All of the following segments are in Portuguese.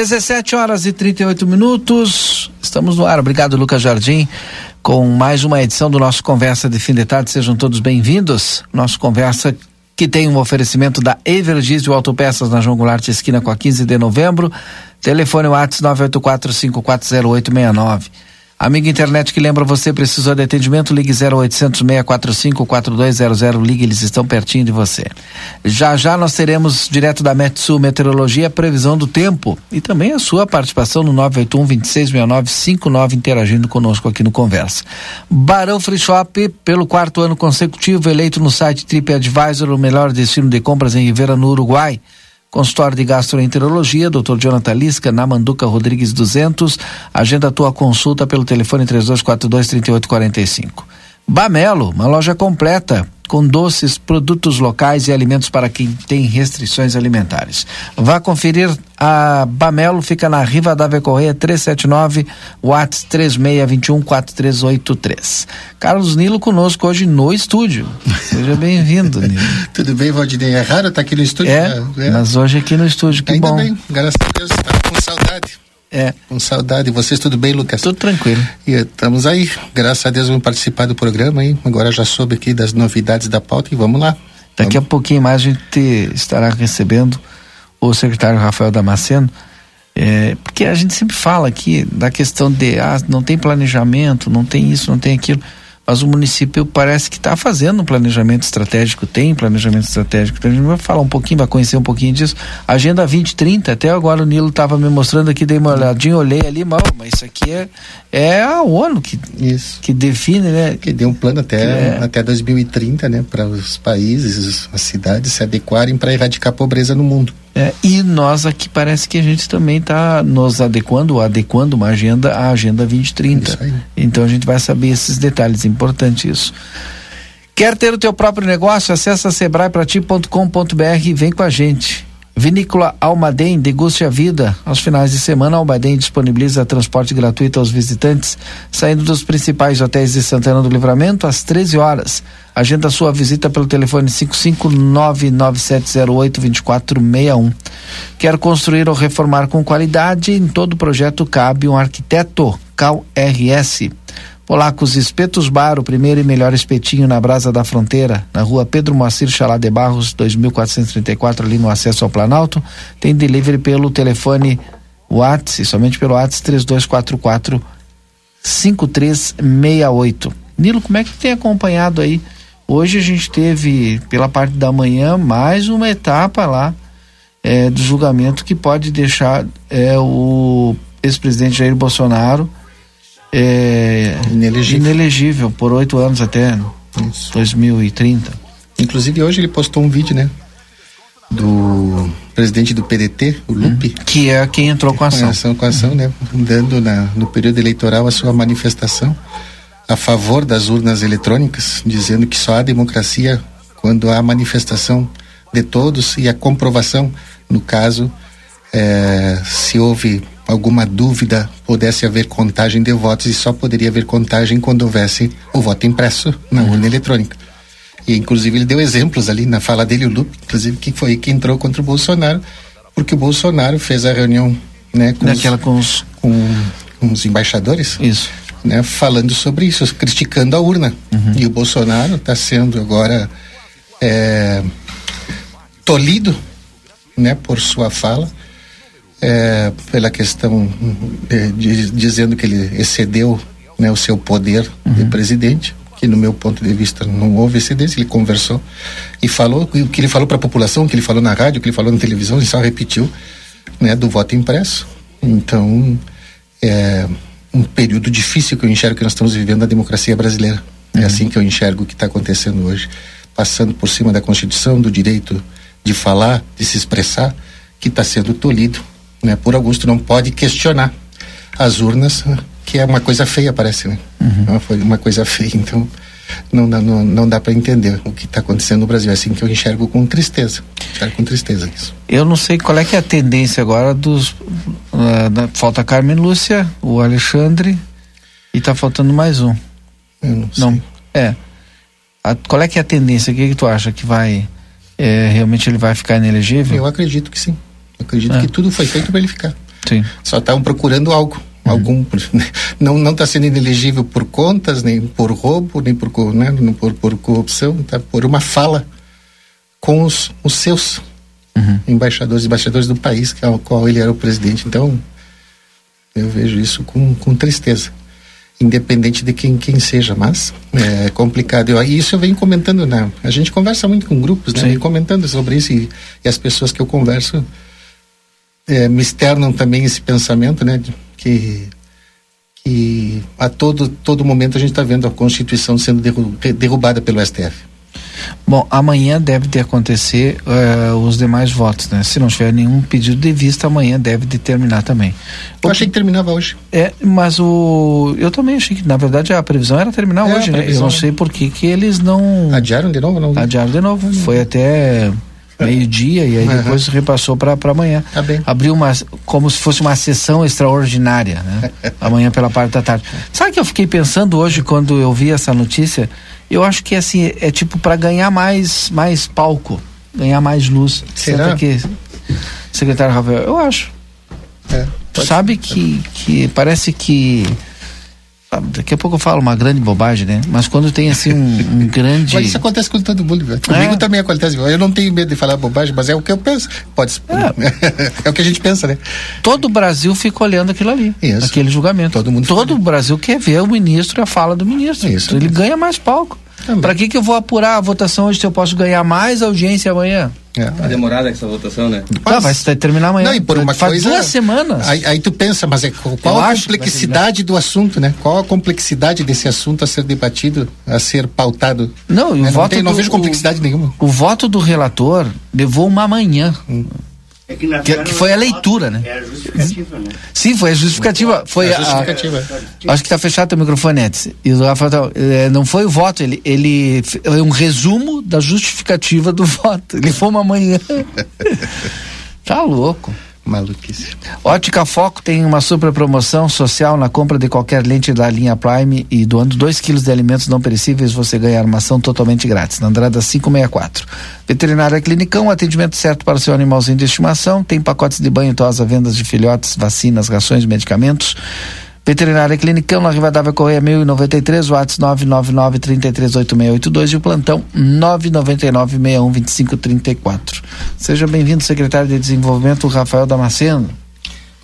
17 horas e 38 minutos. Estamos no ar. Obrigado, Lucas Jardim, com mais uma edição do nosso Conversa de Fim de Tarde. Sejam todos bem-vindos. Nosso Conversa que tem um oferecimento da Evergis Autopeças na João Goulart, esquina com a 15 de novembro. Telefone WhatsApp 984540869. Amiga internet que lembra você, precisou de atendimento, ligue 0800 645 4200, ligue, eles estão pertinho de você. Já já nós teremos, direto da Metsu Meteorologia, a previsão do tempo e também a sua participação no 981 266959 interagindo conosco aqui no Conversa. Barão Free Shop, pelo quarto ano consecutivo, eleito no site TripAdvisor o melhor destino de compras em Rivera, no Uruguai. Consultório de Gastroenterologia, Dr. Jonathan Lisca, na Manduca Rodrigues 200. Agenda a tua consulta pelo telefone 3242 3845. Bamelo, uma loja completa com doces, produtos locais e alimentos para quem tem restrições alimentares. Vá conferir a Bamelo, fica na Riva da Correia 379, Watts 36214383. Carlos Nilo conosco hoje no estúdio. Seja bem-vindo, Nilo. Tudo bem, Valdinei? É raro estar tá aqui no estúdio? É, é, mas hoje aqui no estúdio, que Ainda bom. bem, graças a Deus, estava com saudade. É. Com saudade. Vocês tudo bem, Lucas? Tudo tranquilo. E estamos aí. Graças a Deus vamos participar do programa aí. Agora já soube aqui das novidades da pauta e vamos lá. Daqui vamos. a pouquinho mais a gente estará recebendo o secretário Rafael Damasceno. É, porque a gente sempre fala aqui da questão de ah, não tem planejamento, não tem isso, não tem aquilo mas o município parece que está fazendo um planejamento estratégico, tem planejamento estratégico. Então a gente vai falar um pouquinho, vai conhecer um pouquinho disso. Agenda 2030, até agora o Nilo estava me mostrando aqui, dei uma olhadinha, olhei ali, mal, mas isso aqui é, é a ONU que, isso. que define, né? Que deu um plano até, é. até 2030, né? Para os países, as cidades se adequarem para erradicar a pobreza no mundo. É, e nós aqui parece que a gente também está nos adequando, adequando uma agenda à Agenda 2030. Então a gente vai saber esses detalhes, importante isso. Quer ter o teu próprio negócio? Acesse sebraeprati.com.br e vem com a gente. Vinícola Almaden, deguste a vida. Aos finais de semana, Almaden disponibiliza transporte gratuito aos visitantes, saindo dos principais hotéis de Santana do Livramento às 13 horas. Agenda sua visita pelo telefone 55997082461. Quer construir ou reformar com qualidade? Em todo projeto cabe um arquiteto. Cal RS. Polacos Espetos Bar, o primeiro e melhor espetinho na Brasa da Fronteira, na rua Pedro Moacir Chalá de Barros, 2434, ali no acesso ao Planalto. Tem delivery pelo telefone WhatsApp, somente pelo WhatsApp 3244 5368. Nilo, como é que tem acompanhado aí? Hoje a gente teve, pela parte da manhã, mais uma etapa lá é, do julgamento que pode deixar é, o ex-presidente Jair Bolsonaro é, inelegível. inelegível por oito anos até Isso. 2030. Inclusive hoje ele postou um vídeo, né? Do presidente do PDT, o Lupe. Hum, que é quem entrou com a ação. Com a ação, com a ação uhum. né? Dando na, no período eleitoral a sua manifestação a favor das urnas eletrônicas, dizendo que só há democracia quando há manifestação de todos e a comprovação, no caso, é, se houve alguma dúvida, pudesse haver contagem de votos e só poderia haver contagem quando houvesse o voto impresso na urna eletrônica. E inclusive ele deu exemplos ali na fala dele, o Lupe, inclusive que foi que entrou contra o Bolsonaro, porque o Bolsonaro fez a reunião, né, com, Daquela os, com os com, com os embaixadores. Isso. Né, falando sobre isso, criticando a urna. Uhum. E o Bolsonaro está sendo agora é, tolhido, né, por sua fala é, pela questão de, de, dizendo que ele excedeu né, o seu poder uhum. de presidente, que no meu ponto de vista não houve excedência, ele conversou e falou o que ele falou para a população, o que ele falou na rádio, o que ele falou na televisão, ele só repetiu, né, do voto impresso. Então, é um período difícil que eu enxergo que nós estamos vivendo na democracia brasileira. É uhum. assim que eu enxergo o que está acontecendo hoje, passando por cima da Constituição, do direito de falar, de se expressar, que está sendo tolhido, né? Por Augusto não pode questionar as urnas, que é uma coisa feia, parece, né? Uhum. Foi uma coisa feia, então não, não, não dá para entender o que está acontecendo no Brasil. É assim que eu enxergo com tristeza. Enxergo com tristeza isso. Eu não sei qual é que é a tendência agora dos. Uh, da, falta a Carmen Lúcia, o Alexandre e está faltando mais um. Eu não sei. Não, é. A, qual é que é a tendência? O que, que tu acha que vai. É, realmente ele vai ficar inelegível? Eu acredito que sim. Eu acredito é. que tudo foi feito para ele ficar. Sim. Só estavam procurando algo Uhum. algum não não está sendo inelegível por contas nem por roubo nem por né, por, por corrupção tá por uma fala com os, os seus uhum. embaixadores embaixadores do país que ao qual ele era o presidente então eu vejo isso com, com tristeza independente de quem quem seja mas é complicado e isso eu venho comentando né a gente conversa muito com grupos né comentando sobre isso e, e, as pessoas que eu converso é, me externam também esse pensamento né que que a todo todo momento a gente está vendo a Constituição sendo derrubada pelo STF. Bom, amanhã deve de acontecer uh, os demais votos, né? Se não tiver nenhum pedido de vista, amanhã deve de terminar também. Eu o achei que terminava hoje. É, mas o eu também achei que na verdade a previsão era terminar é, hoje, né? Eu não sei por que que eles não adiaram de novo, não? Adiaram de novo. Foi até meio-dia e aí uhum. depois repassou para amanhã. Tá bem. Abriu uma como se fosse uma sessão extraordinária, né? amanhã pela parte da tarde. Sabe que eu fiquei pensando hoje quando eu vi essa notícia? Eu acho que assim é tipo para ganhar mais mais palco, ganhar mais luz. Será que secretário Rafael? Eu acho. É, sabe que que parece que Daqui a pouco eu falo uma grande bobagem, né? Mas quando tem assim um, um grande. Mas isso acontece com todo mundo, velho. Comigo é. também acontece. Eu não tenho medo de falar bobagem, mas é o que eu penso. Pode É, é o que a gente pensa, né? Todo o Brasil fica olhando aquilo ali. Isso. Aquele julgamento. Todo mundo Todo o Brasil quer ver o ministro e a fala do ministro. Isso. Ele ganha mais palco. Para que, que eu vou apurar a votação hoje se eu posso ganhar mais audiência amanhã? É. Tá demorada essa votação, né? Tá, vai terminar amanhã. Não, e por uma Faz coisa. duas semanas. Aí, aí, tu pensa, mas é, qual eu a complexidade do assunto, né? Qual a complexidade desse assunto a ser debatido, a ser pautado? Não, e o né? voto. Não, tem, não vejo complexidade o, nenhuma. O voto do relator levou uma manhã. Hum. É que, que, que, foi a leitura, né? É a justificativa, né? Sim, foi a justificativa. Foi é a justificativa. A, acho que está fechado teu microfone, Edson. E o Rafael, é, não foi o voto, ele, ele é um resumo da justificativa do voto. Ele foi uma manhã. tá louco. Maluquice. Ótica Foco tem uma super promoção social na compra de qualquer lente da linha Prime e doando 2 quilos de alimentos não perecíveis você ganha armação totalmente grátis. Na Andrada 564. Veterinária Clinicão, atendimento certo para o seu animalzinho de estimação. Tem pacotes de banho, tosa, vendas de filhotes, vacinas, rações, medicamentos. Veterinária Clinicão, na Rivadavia Correia 1093, WhatsApp 999-338682 e o plantão 999-612534. Seja bem-vindo, secretário de Desenvolvimento, Rafael Damasceno.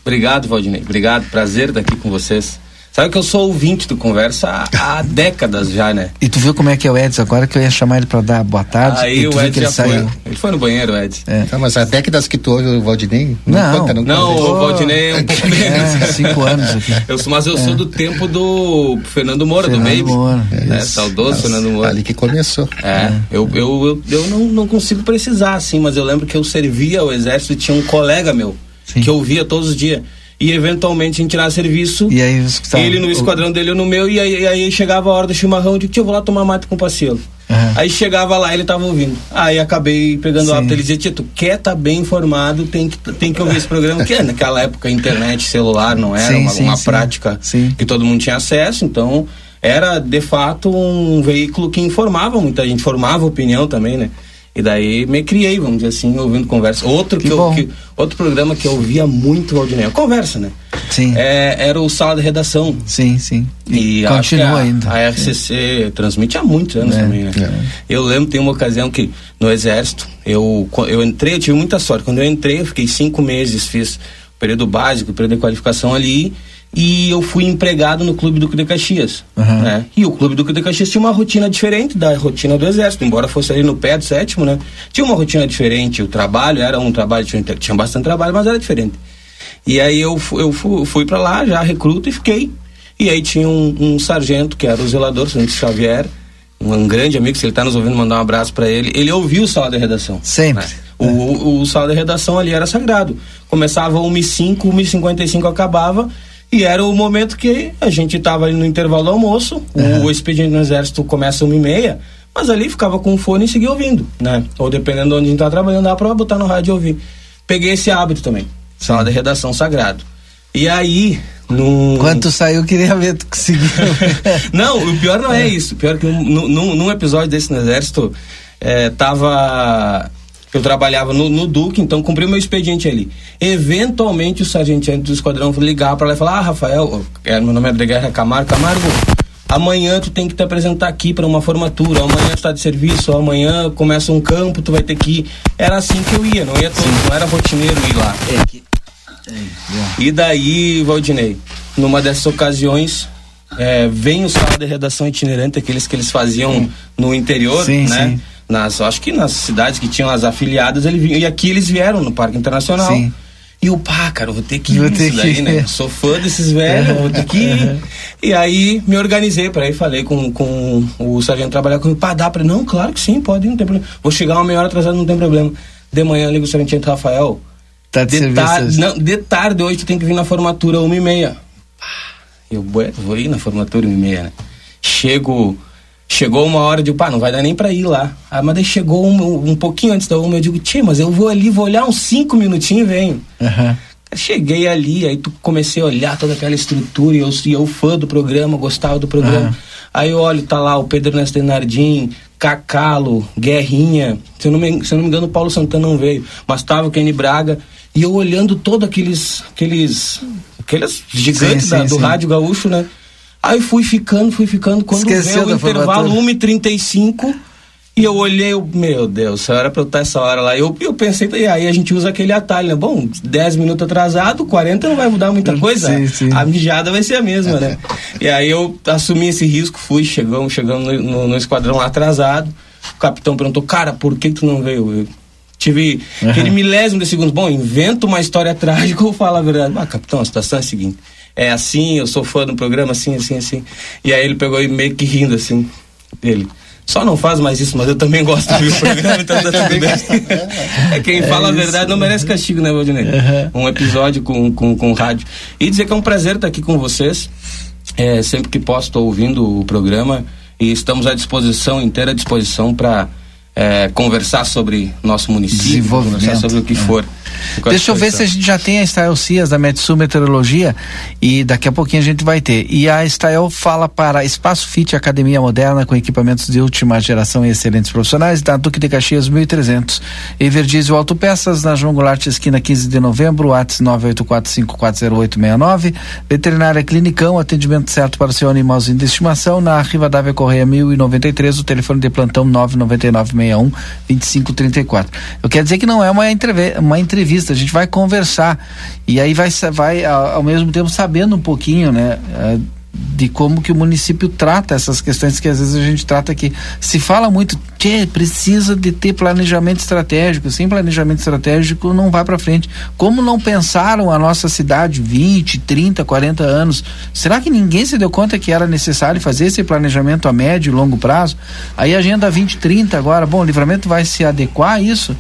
Obrigado, Valdinei. Obrigado, prazer estar aqui com vocês. Sabe que eu sou ouvinte do Conversa há, há décadas já, né? E tu viu como é que é o Edson agora que eu ia chamar ele para dar boa tarde? Aí o Edson já saiu. Ele foi no banheiro, Edson. É. Mas há décadas que tu ouve o Valdinei? Não, não, conta, não, não o Valdinei é um pouco menos. É, cinco anos aqui. Eu, mas eu sou é. do tempo do Fernando Moura, Fernando do Baby. Moura. É, né? Saudoso Nossa, Fernando Moura. Ali que começou. É, é. Eu, eu, eu, eu não, não consigo precisar, assim, mas eu lembro que eu servia ao exército e tinha um colega meu Sim. que eu via todos os dias e eventualmente a gente tirar serviço. E aí, ele no esquadrão dele, eu no meu, e aí, aí chegava a hora do chimarrão, eu digo, eu vou lá tomar mate com o parceiro. Uhum. Aí chegava lá, ele tava ouvindo. Aí acabei pegando Sim. o hábito, ele dizia, Tito, quer tá bem informado, tem que, tem que ouvir esse programa, que naquela época internet, celular não era sim, uma, sim, uma prática que todo mundo tinha acesso, então era de fato um veículo que informava muita gente, formava opinião também, né? E daí me criei, vamos dizer assim, ouvindo conversa. Outro, que, que eu, que, outro programa que eu ouvia muito, Valdinei, conversa, né? Sim. É, era o Sala de Redação. Sim, sim. E, e continua a, ainda. A RCC transmite há muitos anos é, também, né? É. Eu lembro, tem uma ocasião que no Exército, eu, eu entrei, eu tive muita sorte. Quando eu entrei, eu fiquei cinco meses, fiz o período básico, o período de qualificação ali. E eu fui empregado no Clube Duque de Caxias. Uhum. Né? E o Clube Duque de Caxias tinha uma rotina diferente da rotina do Exército, embora fosse ali no pé do sétimo, né? Tinha uma rotina diferente, o trabalho era um trabalho diferente, tinha bastante trabalho, mas era diferente. E aí eu, eu fui, fui para lá, já recruto e fiquei. E aí tinha um, um sargento, que era o zelador, Sargento Xavier, um, grande amigo, se ele está nos ouvindo, mandar um abraço para ele. Ele ouviu o sala de redação. Sempre. Né? O, o, o sala de redação ali era sagrado. Começava 1h05, 1h55 acabava e era o momento que a gente estava ali no intervalo do almoço, uhum. o expediente no exército começa uma e meia, mas ali ficava com o fone e seguia ouvindo, né? Ou dependendo de onde a gente tá trabalhando, dá pra botar no rádio e ouvir. Peguei esse hábito também, sala de redação sagrado. E aí, num... Quando saiu, queria ver tu conseguiu. não, o pior não é, é. isso. O pior é que num, num, episódio desse no exército, é, tava eu trabalhava no, no Duque, então cumpri o meu expediente ali. Eventualmente o sargento do esquadrão ligar para lá e falar: Ah, Rafael, é, meu nome é Guerra Camargo, Camargo, amanhã tu tem que te apresentar aqui para uma formatura, amanhã tu tá de serviço, amanhã começa um campo, tu vai ter que ir. Era assim que eu ia, não ia todo, não era rotineiro ir lá. É que... é, e daí, Valdinei, numa dessas ocasiões, é, vem o sala de redação itinerante, aqueles que eles faziam no interior, sim, né? Sim nas, acho que nas cidades que tinham as afiliadas, ele e aqui eles vieram no Parque Internacional. Sim. E o pá, cara, eu vou ter que ir vou ter daí, que... né? Sou fã desses velhos, vou ter que ir. E aí me organizei para ir, falei com, com o sargento trabalhar comigo, pá, dá pra Não, claro que sim, pode ir, não tem problema. Vou chegar uma meia hora atrasado, não tem problema. De manhã ligo o sargento Rafael. Tá de, de tarde, não, de tarde hoje tu tem que vir na formatura uma e meia. Eu vou ir na formatura uma e meia, né? Chego Chegou uma hora de, pá, não vai dar nem pra ir lá. Ah, mas daí chegou um, um pouquinho antes da uma, eu digo, tia, mas eu vou ali, vou olhar uns cinco minutinhos e venho. Uhum. Cheguei ali, aí tu comecei a olhar toda aquela estrutura, e eu, e eu fã do programa, gostava do programa. Uhum. Aí eu olho, tá lá o Pedro Ernesto Denardim, Cacalo, Guerrinha, se eu, não me, se eu não me engano o Paulo Santana não veio, mas tava o Kenny Braga, e eu olhando todos aqueles, aqueles, aqueles gigantes sim, sim, da, do sim. rádio gaúcho, né? Aí fui ficando, fui ficando. Quando Esqueceu veio o intervalo 1h35, e eu olhei, eu, meu Deus, só era pra eu estar essa hora lá. Eu, eu pensei, e aí a gente usa aquele atalho, né? Bom, 10 minutos atrasado, 40 não vai mudar muita coisa. Sim, sim. A mijada vai ser a mesma, né? e aí eu assumi esse risco, fui, chegamos, chegamos no, no, no esquadrão atrasado. O capitão perguntou, cara, por que, tu não veio? Eu, tive uhum. aquele milésimo de segundos. Bom, invento uma história trágica ou falo a verdade? Ah, capitão, a situação é a seguinte é assim, eu sou fã do programa, assim, assim, assim. E aí ele pegou e meio que rindo, assim, ele. Só não faz mais isso, mas eu também gosto do programa, então tá tudo bem. É quem é fala isso. a verdade não merece castigo, né, Valdinei? Uhum. Um episódio com, com, com rádio. E dizer que é um prazer estar aqui com vocês. É, sempre que posso, estou ouvindo o programa e estamos à disposição, inteira disposição para é, conversar sobre nosso município, conversar sobre o que é. for. Deixa eu ver se a gente já tem a Estael Cias da Metsu Meteorologia e daqui a pouquinho a gente vai ter. E a Estael fala para Espaço Fit Academia Moderna com equipamentos de última geração e excelentes profissionais da Duque de Caxias 1300. Everdiesel Autopeças na João Goulart esquina 15 de novembro, ATS 984540869. Veterinária Clinicão, atendimento certo para o seu animalzinho de estimação na Rivadavia Correia 1093, o telefone de plantão 999 61 2534. Eu quero dizer que não é uma, entrev uma entrevista, a gente vai conversar e aí vai, vai ao mesmo tempo sabendo um pouquinho, né? De como que o município trata essas questões que às vezes a gente trata aqui. Se fala muito que precisa de ter planejamento estratégico, sem planejamento estratégico não vai para frente. Como não pensaram a nossa cidade 20, 30, 40 anos? Será que ninguém se deu conta que era necessário fazer esse planejamento a médio e longo prazo? Aí a agenda 2030 agora, bom, o livramento vai se adequar a isso?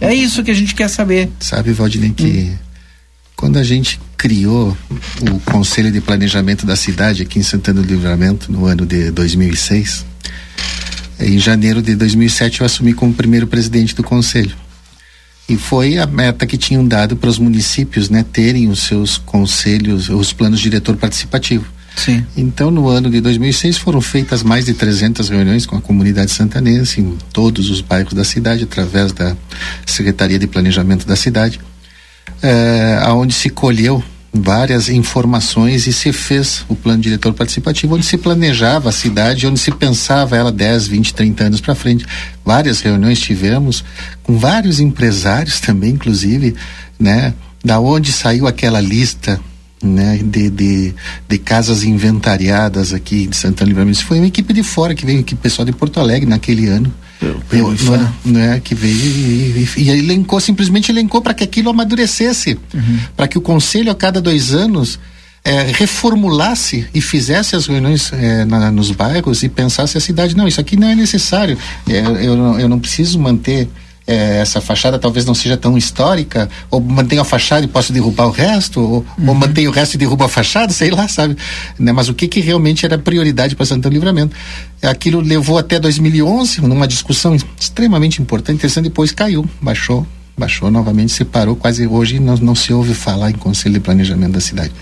É isso que a gente quer saber. Sabe, Valdinei, que hum. quando a gente criou o Conselho de Planejamento da cidade aqui em Santana do Livramento no ano de 2006. Em janeiro de 2007 eu assumi como primeiro presidente do conselho. E foi a meta que tinham dado para os municípios, né, terem os seus conselhos, os planos diretor participativo. Sim. Então, no ano de 2006 foram feitas mais de 300 reuniões com a comunidade santanense em todos os bairros da cidade através da Secretaria de Planejamento da cidade é, aonde se colheu várias informações e se fez o plano diretor participativo, onde se planejava a cidade, onde se pensava ela 10, 20, 30 anos para frente. Várias reuniões tivemos com vários empresários também, inclusive, né? Da onde saiu aquela lista né, de, de, de, casas inventariadas aqui de Santana Livramento. Isso foi uma equipe de fora que veio aqui, pessoal de Porto Alegre naquele ano. Eu, né, né, que veio e, e, e, elencou, simplesmente elencou para que aquilo amadurecesse, uhum. para que o conselho a cada dois anos é, reformulasse e fizesse as reuniões é, na, nos bairros e pensasse a cidade, não, isso aqui não é necessário, é, eu, eu não preciso manter é, essa fachada talvez não seja tão histórica, ou mantenho a fachada e posso derrubar o resto, ou, uhum. ou mantenho o resto e derrubo a fachada, sei lá, sabe? Né? Mas o que, que realmente era prioridade para Santana Livramento? Aquilo levou até 2011, numa discussão extremamente importante, interessante, depois caiu, baixou, baixou novamente, se parou, quase hoje não, não se ouve falar em Conselho de Planejamento da cidade.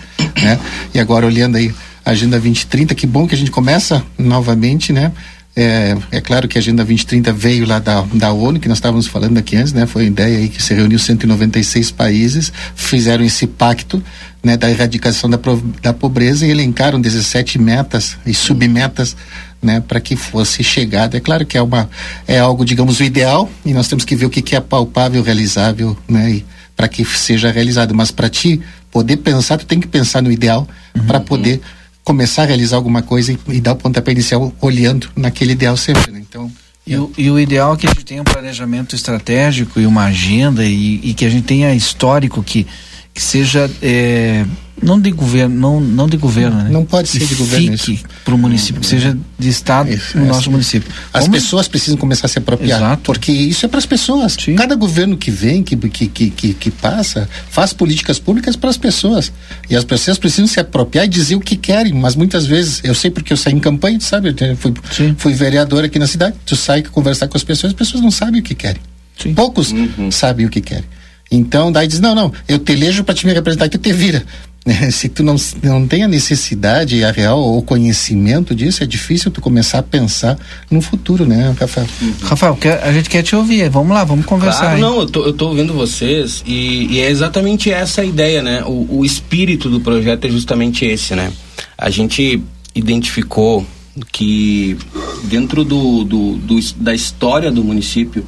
Né? E agora olhando aí a Agenda 2030, que bom que a gente começa novamente, né? É, é claro que a Agenda 2030 veio lá da, da ONU, que nós estávamos falando aqui antes, né? Foi a ideia aí que se reuniu 196 países, fizeram esse pacto, né? Da erradicação da, da pobreza e elencaram 17 metas e submetas, né? Para que fosse chegada. É claro que é uma, é algo, digamos, o ideal e nós temos que ver o que, que é palpável, realizável, né? Para que seja realizado. Mas para ti poder pensar, tu tem que pensar no ideal uhum, para poder começar a realizar alguma coisa e, e dar o pontapé inicial olhando naquele ideal sempre. Né? Então. E o, e o, ideal é que a gente tenha um planejamento estratégico e uma agenda e, e que a gente tenha histórico que, que seja é, não de governo, não, não de governo, né? Não pode ser de governo fique para o município, que seja de estado isso, no nosso município. As Como... pessoas precisam começar a se apropriar, Exato. porque isso é para as pessoas. Sim. Cada governo que vem, que, que, que, que, que passa, faz políticas públicas para as pessoas. E as pessoas precisam se apropriar e dizer o que querem, mas muitas vezes, eu sei porque eu saí em campanha, sabe? Eu fui, fui vereador aqui na cidade, tu sai conversar com as pessoas, as pessoas não sabem o que querem. Sim. Poucos uhum. sabem o que querem. Então, daí diz, não, não, eu te elejo para te me representar tu te vira. se tu não, não tem a necessidade a real ou conhecimento disso, é difícil tu começar a pensar no futuro, né, Rafael? Rafael, quer, a gente quer te ouvir, vamos lá, vamos conversar. Claro, não, eu tô, eu tô ouvindo vocês e, e, é exatamente essa a ideia, né? O, o espírito do projeto é justamente esse, né? A gente identificou que dentro do, do, do da história do município,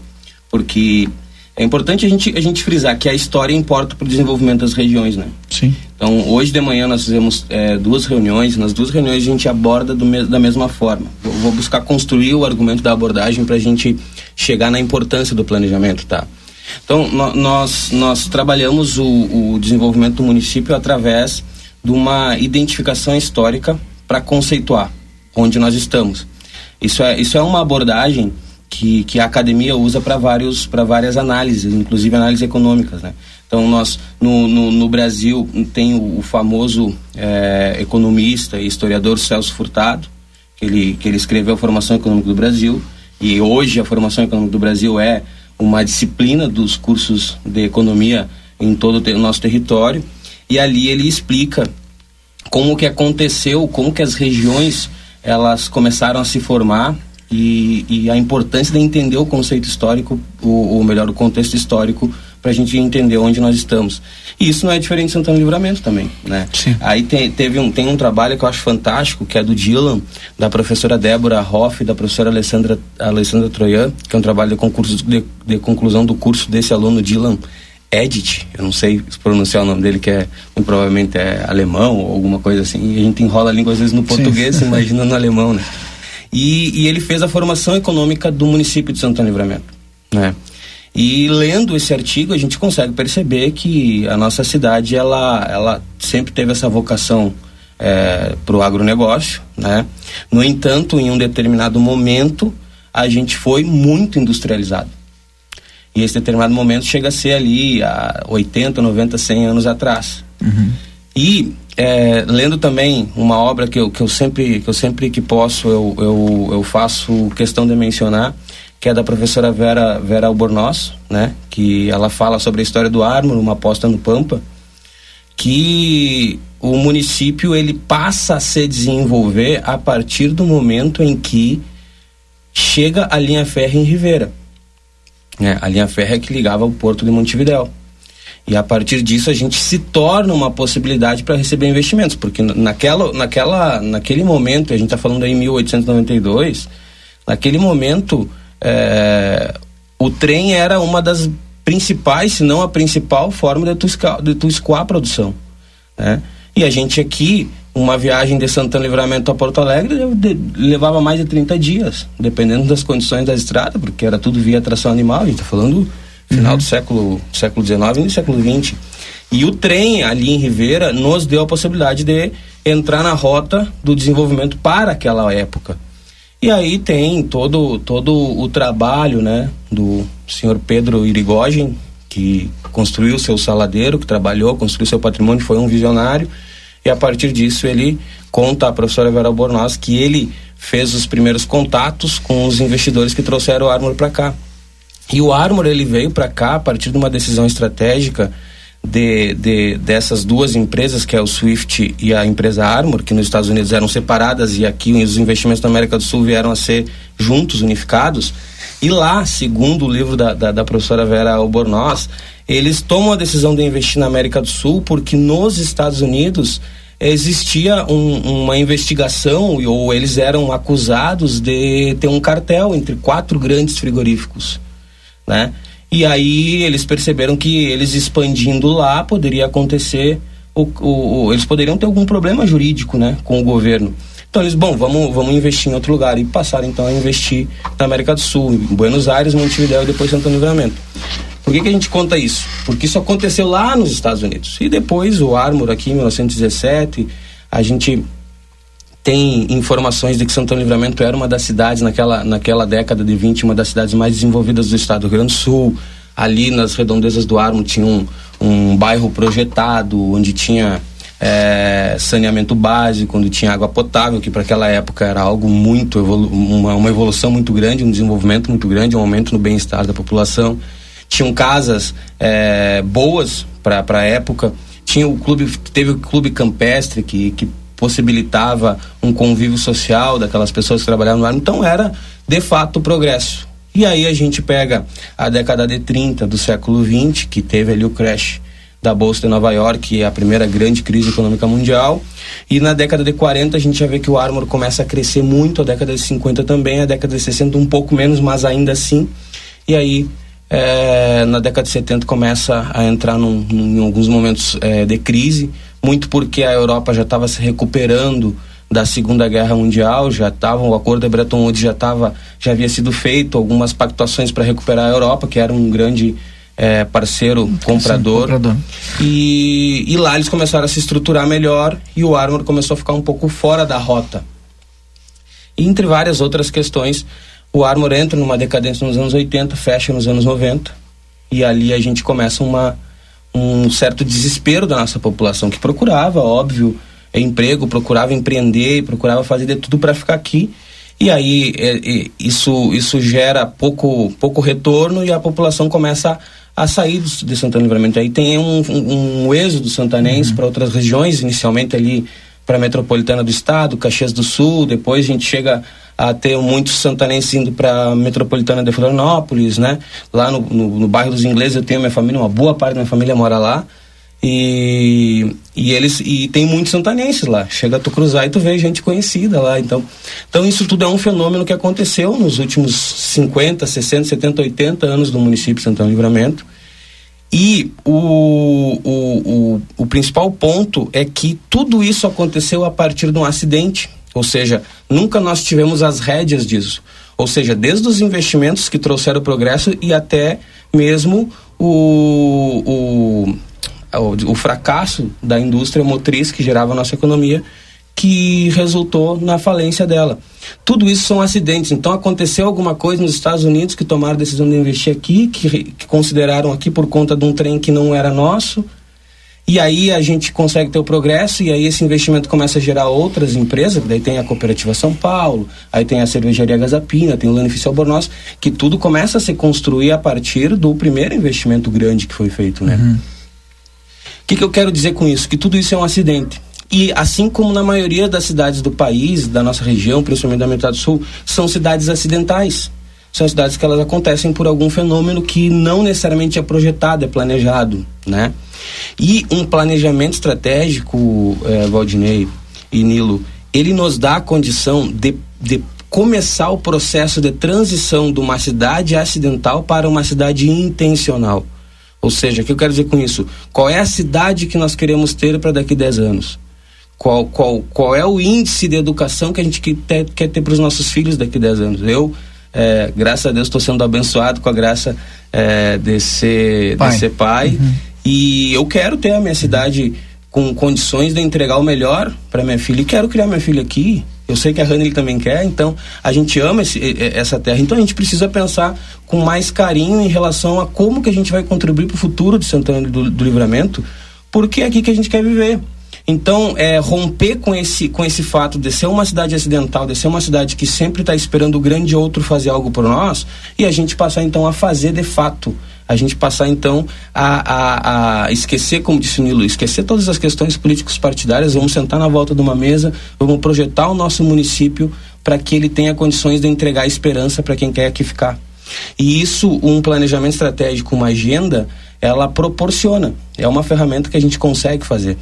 porque é importante a gente, a gente frisar que a história importa para o desenvolvimento das regiões, né? Sim. Então, hoje de manhã nós fizemos é, duas reuniões. Nas duas reuniões a gente aborda me da mesma forma. Vou, vou, buscar construir o argumento da abordagem para a gente chegar na importância do planejamento, tá? Então, no, nós, nós trabalhamos o, o desenvolvimento do município através de uma identificação histórica para conceituar onde nós estamos. Isso é, isso é uma abordagem que, que a academia usa para vários para várias análises, inclusive análises econômicas, né? Então nós no, no, no Brasil tem o, o famoso é, economista e historiador Celso Furtado, que ele que ele escreveu a formação econômica do Brasil e hoje a formação econômica do Brasil é uma disciplina dos cursos de economia em todo o nosso território e ali ele explica como que aconteceu, como que as regiões elas começaram a se formar e, e a importância de entender o conceito histórico, ou, ou melhor, o contexto histórico, para a gente entender onde nós estamos. E isso não é diferente de Santana Livramento também, né? Sim. Aí tem, teve um, tem um trabalho que eu acho fantástico, que é do Dylan, da professora Débora Hoff e da professora Alessandra, Alessandra Troian, que é um trabalho de, concurso, de, de conclusão do curso desse aluno Dylan Edit, eu não sei pronunciar o nome dele, que é provavelmente é alemão ou alguma coisa assim, e a gente enrola a língua às vezes no português, imagina no alemão, né? E, e ele fez a formação econômica do município de Santo Livramento, né? E lendo esse artigo a gente consegue perceber que a nossa cidade ela, ela sempre teve essa vocação é, para o agronegócio, né? No entanto, em um determinado momento a gente foi muito industrializado. E esse determinado momento chega a ser ali há 80, 90, 100 anos atrás. Uhum. E é, lendo também uma obra que eu, que eu sempre que eu sempre que posso eu, eu, eu faço questão de mencionar que é da professora Vera Vera Albornoz, né que ela fala sobre a história do Ármor uma aposta no Pampa que o município ele passa a se desenvolver a partir do momento em que chega a linha férrea em Rivera né? a linha férrea que ligava o porto de Montevidéu e a partir disso a gente se torna uma possibilidade para receber investimentos, porque naquela, naquela, naquele momento, a gente está falando aí em 1892, naquele momento é, o trem era uma das principais, se não a principal forma de tu, escoar, de tu escoar a produção. Né? E a gente aqui, uma viagem de Santana Livramento a Porto Alegre levava mais de 30 dias, dependendo das condições da estrada, porque era tudo via tração animal, a gente está falando final uhum. do século século XIX e do século XX. E o trem ali em Ribeira nos deu a possibilidade de entrar na rota do desenvolvimento para aquela época. E aí tem todo, todo o trabalho né, do senhor Pedro Irigoyen, que construiu seu saladeiro, que trabalhou, construiu seu patrimônio, foi um visionário. E a partir disso ele conta a professora Vera Bornoz que ele fez os primeiros contatos com os investidores que trouxeram o Armor para cá. E o Armor ele veio para cá a partir de uma decisão estratégica de, de, dessas duas empresas, que é o Swift e a empresa Armor, que nos Estados Unidos eram separadas e aqui os investimentos da América do Sul vieram a ser juntos, unificados. E lá, segundo o livro da, da, da professora Vera Albornoz, eles tomam a decisão de investir na América do Sul porque nos Estados Unidos existia um, uma investigação ou eles eram acusados de ter um cartel entre quatro grandes frigoríficos, né? E aí eles perceberam que eles expandindo lá poderia acontecer, o, o, o, eles poderiam ter algum problema jurídico né, com o governo. Então eles, bom, vamos, vamos investir em outro lugar. E passaram então a investir na América do Sul, em Buenos Aires, Montevideo e depois Santo Livramento. Por que, que a gente conta isso? Porque isso aconteceu lá nos Estados Unidos. E depois o Armor aqui em 1917, a gente tem informações de que Santana Livramento era uma das cidades, naquela, naquela década de 20, uma das cidades mais desenvolvidas do estado do Rio Grande do Sul. Ali nas redondezas do Armo tinha um, um bairro projetado, onde tinha é, saneamento básico, onde tinha água potável, que para aquela época era algo muito, evolu uma, uma evolução muito grande, um desenvolvimento muito grande, um aumento no bem-estar da população. Tinham casas é, boas para a época. Tinha o clube, teve o clube campestre que, que possibilitava um convívio social daquelas pessoas que trabalhavam no ar. Então era, de fato, o progresso. E aí a gente pega a década de 30 do século 20, que teve ali o crash da Bolsa de Nova York, a primeira grande crise econômica mundial. E na década de 40 a gente já vê que o Armor começa a crescer muito, a década de 50 também, a década de 60 um pouco menos, mas ainda assim. E aí, é, na década de 70 começa a entrar num, num, em alguns momentos é, de crise muito porque a Europa já estava se recuperando da Segunda Guerra Mundial, já estava o acordo de Bretton Woods já estava já havia sido feito algumas pactuações para recuperar a Europa, que era um grande é, parceiro comprador. Sim, comprador. E, e lá eles começaram a se estruturar melhor e o Armor começou a ficar um pouco fora da rota. E entre várias outras questões, o Armor entra numa decadência nos anos 80, fecha nos anos 90 e ali a gente começa uma um certo desespero da nossa população que procurava, óbvio, emprego, procurava empreender, procurava fazer de tudo para ficar aqui. E aí é, é, isso, isso gera pouco, pouco retorno e a população começa a, a sair de Santana Livramento. Aí tem um, um, um êxodo santanense uhum. para outras regiões, inicialmente ali para a metropolitana do estado, Caxias do Sul, depois a gente chega a ter muitos santanenses indo para a metropolitana de Florianópolis, né? Lá no, no, no, bairro dos ingleses eu tenho minha família, uma boa parte da minha família mora lá. E, e eles e tem muitos santanenses lá. Chega a tu cruzar e tu vê gente conhecida lá. Então, então isso tudo é um fenômeno que aconteceu nos últimos 50, 60, 70, 80 anos do município de Santana Livramento. E o, o, o, o principal ponto é que tudo isso aconteceu a partir de um acidente ou seja, nunca nós tivemos as rédeas disso. Ou seja, desde os investimentos que trouxeram progresso e até mesmo o, o, o, fracasso da indústria motriz que gerava a nossa economia, que resultou na falência dela. Tudo isso são acidentes. Então aconteceu alguma coisa nos Estados Unidos que tomaram a decisão de investir aqui, que, que consideraram aqui por conta de um trem que não era nosso e aí a gente consegue ter o progresso e aí esse investimento começa a gerar outras empresas, daí tem a Cooperativa São Paulo, aí tem a Cervejaria Gazapina, tem o Lanifício Albornoz, que tudo começa a se construir a partir do primeiro investimento grande que foi feito, né? Uhum. O que, que eu quero dizer com isso? Que tudo isso é um acidente. E assim como na maioria das cidades do país, da nossa região, principalmente da metade sul, são cidades acidentais. São cidades que elas acontecem por algum fenômeno que não necessariamente é projetado, é planejado, né? E um planejamento estratégico, é, Valdinei e Nilo, ele nos dá a condição de, de começar o processo de transição de uma cidade acidental para uma cidade intencional. Ou seja, o que eu quero dizer com isso? Qual é a cidade que nós queremos ter para daqui a 10 anos? qual, qual, qual é o índice de educação que a gente quer quer ter para os nossos filhos daqui a 10 anos. Eu, é, graças a Deus, estou sendo abençoado com a graça é, de, ser pai, pai uhum. e eu quero ter a minha cidade com condições de entregar o melhor para minha filha e quero criar minha filha aqui. Eu sei que a ele também quer, então a gente ama esse, essa terra, então a gente precisa pensar com mais carinho em relação a como que a gente vai contribuir para o futuro de Santana do, do Livramento, porque é aqui que a gente quer viver. Então, é, romper com esse, com esse fato de ser uma cidade acidental, de ser uma cidade que sempre está esperando o grande outro fazer algo por nós, e a gente passar então a fazer de fato a gente passar então a, a, a, esquecer, como disse o Nilo, esquecer todas as questões políticos partidárias, vamos sentar na volta de uma mesa, vamos projetar o nosso município para que ele tenha condições de entregar esperança para quem quer aqui ficar. E isso, um planejamento estratégico, uma agenda, ela proporciona. É uma ferramenta que a gente consegue fazer.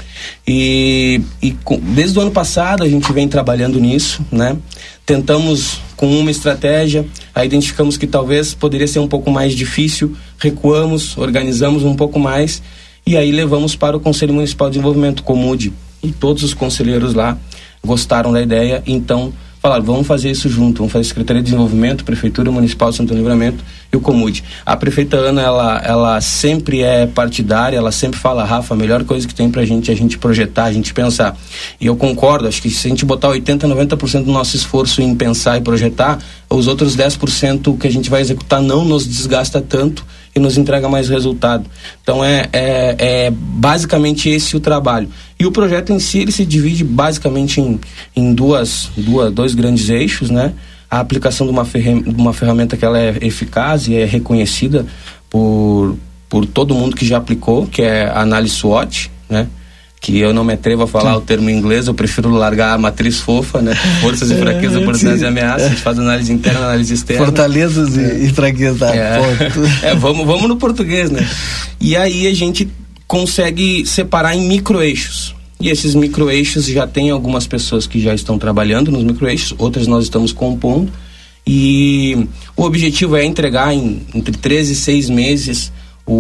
E, e desde o ano passado a gente vem trabalhando nisso, né? Tentamos com uma estratégia, aí identificamos que talvez poderia ser um pouco mais difícil, recuamos, organizamos um pouco mais e aí levamos para o Conselho Municipal de Desenvolvimento, Comude, e todos os conselheiros lá gostaram da ideia, então falaram, vamos fazer isso junto, vamos fazer Secretaria de Desenvolvimento, Prefeitura Municipal de Santo Livramento e o Comude. A prefeita Ana, ela, ela sempre é partidária, ela sempre fala, Rafa, a melhor coisa que tem pra gente é a gente projetar, a gente pensar. E eu concordo, acho que se a gente botar 80, 90% do nosso esforço em pensar e projetar, os outros 10% que a gente vai executar não nos desgasta tanto e nos entrega mais resultado. Então é, é, é, basicamente esse o trabalho. E o projeto em si ele se divide basicamente em, em duas, duas, dois grandes eixos, né? A aplicação de uma, ferramenta, uma ferramenta que ela é eficaz e é reconhecida por, por todo mundo que já aplicou, que é a análise SWOT, né? que eu não me atrevo a falar o termo em inglês, eu prefiro largar a matriz fofa, né? Forças e é, fraquezas, oportunidades e ameaças. A gente faz análise interna, análise externa. Fortalezas é. e, fraquezas, tá? É, é, vamos, vamos no português, né? E aí a gente consegue separar em microeixos. E esses microeixos já tem algumas pessoas que já estão trabalhando nos microeixos, outras nós estamos compondo. E o objetivo é entregar em, entre 13 e 6 meses o,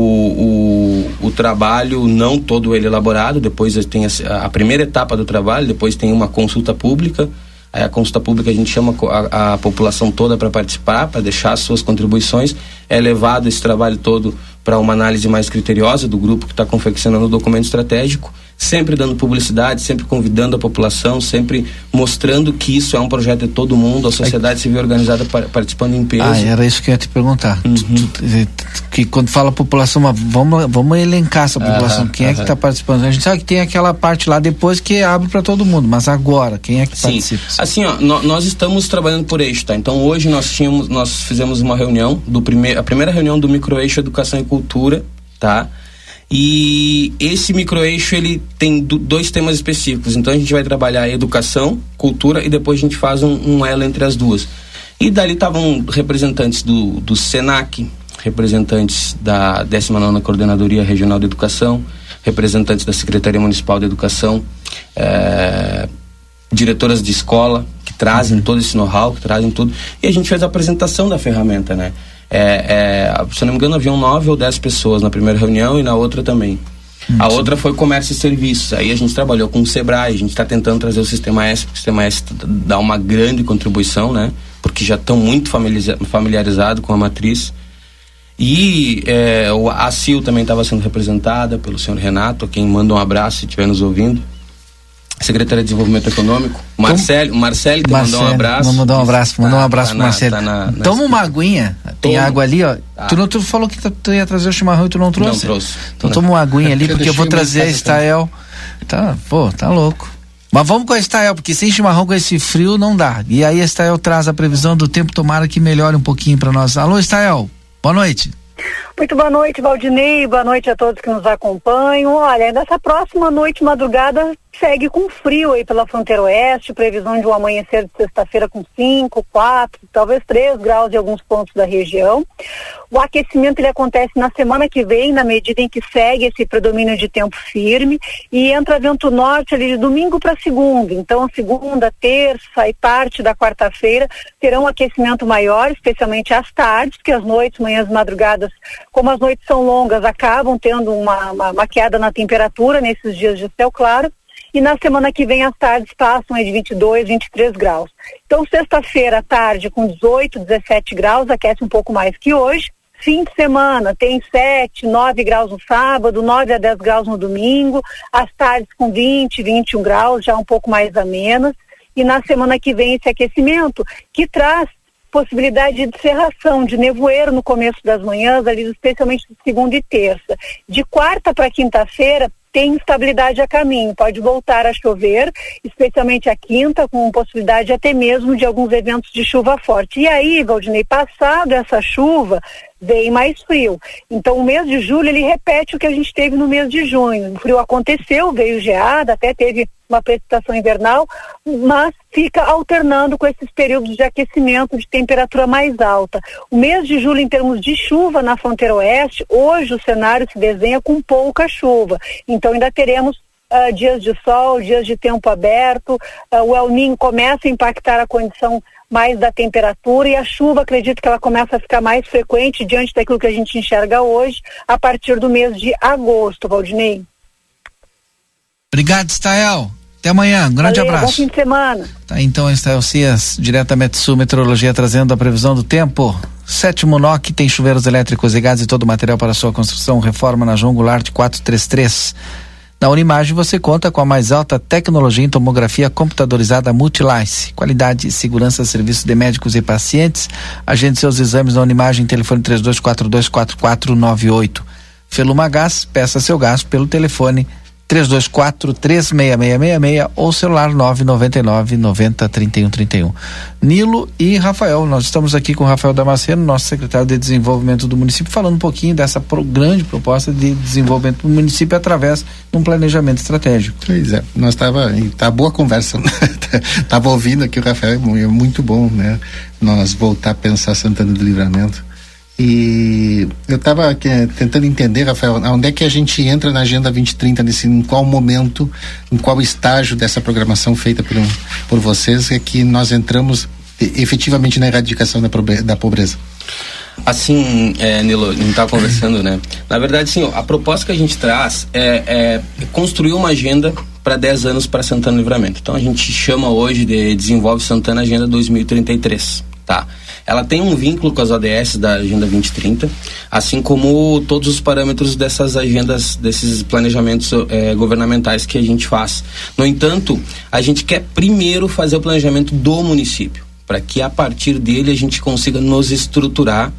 o, o, trabalho, não todo ele elaborado, depois tem a, a, primeira etapa do trabalho, depois tem uma consulta pública. Aí a consulta pública a gente chama a, a população toda para participar, para deixar as suas contribuições. É levado esse trabalho todo para uma análise mais criteriosa do grupo que está confeccionando o documento estratégico sempre dando publicidade, sempre convidando a população, sempre mostrando que isso é um projeto de todo mundo, a sociedade civil organizada participando em peso. Ah, era isso que eu ia te perguntar. Uhum. Tu, que quando fala população, vamos, vamos elencar essa população, quem é que está participando? A gente sabe que tem aquela parte lá depois que abre para todo mundo, mas agora, quem é que Sim. participa? Assim, ó, nós estamos trabalhando por eixo, tá? Então hoje nós tínhamos, nós fizemos uma reunião do primeiro, a primeira reunião do microeixo Educação e Cultura, tá? E esse microeixo ele tem dois temas específicos. Então a gente vai trabalhar educação, cultura e depois a gente faz um, um elo entre as duas. E dali estavam representantes do, do SENAC, representantes da 19 Coordenadoria Regional de Educação, representantes da Secretaria Municipal de Educação, é, diretoras de escola que trazem todo esse know-how, que trazem tudo. E a gente fez a apresentação da ferramenta, né? É, é, se eu não me engano, haviam nove ou dez pessoas na primeira reunião e na outra também. Hum, a outra foi comércio e serviços. Aí a gente trabalhou com o Sebrae, a gente está tentando trazer o Sistema S, porque o Sistema S dá uma grande contribuição, né? Porque já estão muito familiarizados com a matriz. E é, a CIL também estava sendo representada pelo senhor Renato, a quem manda um abraço se estiver nos ouvindo. Secretaria de Desenvolvimento Econômico, Marcelo, Marcelo te mandou um abraço. Vamos mandar um abraço, mandar um abraço tá pro Marcelo. Tá na, na Toma uma aguinha, tem toma. água ali, ó. Ah. Tu, não, tu falou que tu ia trazer o chimarrão e tu não trouxe? Não trouxe. Então toma uma aguinha ali, porque eu vou trazer a Estael. Tá, pô, tá louco. Mas vamos com a Estael, porque sem chimarrão com esse frio não dá. E aí a Estael traz a previsão do tempo, tomara que melhore um pouquinho para nós. Alô, Estael, boa noite. Muito boa noite, Valdinei. Boa noite a todos que nos acompanham. Olha, nessa próxima noite, madrugada, segue com frio aí pela fronteira oeste, previsão de um amanhecer de sexta-feira com 5, 4, talvez 3 graus em alguns pontos da região. O aquecimento ele acontece na semana que vem, na medida em que segue esse predomínio de tempo firme e entra vento norte ali de domingo para segunda. Então, segunda, terça e parte da quarta-feira terão um aquecimento maior, especialmente às tardes, que as noites, manhãs, madrugadas, como as noites são longas, acabam tendo uma, uma, uma queda na temperatura nesses dias de céu claro e na semana que vem as tardes passam de 22, 23 graus. Então, sexta-feira, tarde, com 18, 17 graus, aquece um pouco mais que hoje. Fim de semana tem 7, 9 graus no sábado, 9 a 10 graus no domingo, as tardes com 20, 21 graus, já um pouco mais a menos. E na semana que vem esse aquecimento, que traz possibilidade de serração, de nevoeiro no começo das manhãs, ali especialmente segunda e terça. De quarta para quinta-feira, tem instabilidade a caminho, pode voltar a chover, especialmente a quinta, com possibilidade até mesmo de alguns eventos de chuva forte. E aí, Valdinei, passado essa chuva, vem mais frio. Então, o mês de julho, ele repete o que a gente teve no mês de junho. O frio aconteceu, veio geada, até teve uma precipitação invernal, mas fica alternando com esses períodos de aquecimento de temperatura mais alta. O mês de julho, em termos de chuva na fronteira oeste, hoje o cenário se desenha com pouca chuva. Então ainda teremos uh, dias de sol, dias de tempo aberto, uh, o El Ninho começa a impactar a condição mais da temperatura e a chuva, acredito que ela começa a ficar mais frequente diante daquilo que a gente enxerga hoje, a partir do mês de agosto, Valdinei. Obrigado, Stael. Até amanhã, um grande Valeu, abraço. Bom fim de semana. Tá, então, Estael Cias, diretamente Sul Meteorologia, trazendo a previsão do tempo. Sétimo NOC tem chuveiros elétricos e gás e todo o material para sua construção. Reforma na João Goulart 433. Na Unimagem você conta com a mais alta tecnologia em tomografia computadorizada Multilice. Qualidade segurança serviços de médicos e pacientes. Agende seus exames na Unimagem, telefone 32424498. Feluma Gás, peça seu gás pelo telefone 324 36666 ou celular 999 90 31 31. Nilo e Rafael, nós estamos aqui com o Rafael Damasceno, nosso secretário de Desenvolvimento do município, falando um pouquinho dessa pro, grande proposta de desenvolvimento do município através de um planejamento estratégico. Pois é, nós estava tá boa conversa, tava ouvindo aqui o Rafael, é muito bom, né? Nós voltar a pensar Santana do Livramento e eu estava tentando entender, Rafael, onde é que a gente entra na Agenda 2030, nesse, em qual momento, em qual estágio dessa programação feita por, por vocês é que nós entramos efetivamente na erradicação da, pobreza? Assim, é, Nilo, a gente estava conversando, né? Na verdade, sim, a proposta que a gente traz é, é construir uma agenda para 10 anos para Santana Livramento. Então a gente chama hoje de Desenvolve Santana Agenda 2033, tá? Ela tem um vínculo com as ODS da Agenda 2030, assim como todos os parâmetros dessas agendas, desses planejamentos eh, governamentais que a gente faz. No entanto, a gente quer primeiro fazer o planejamento do município, para que a partir dele a gente consiga nos estruturar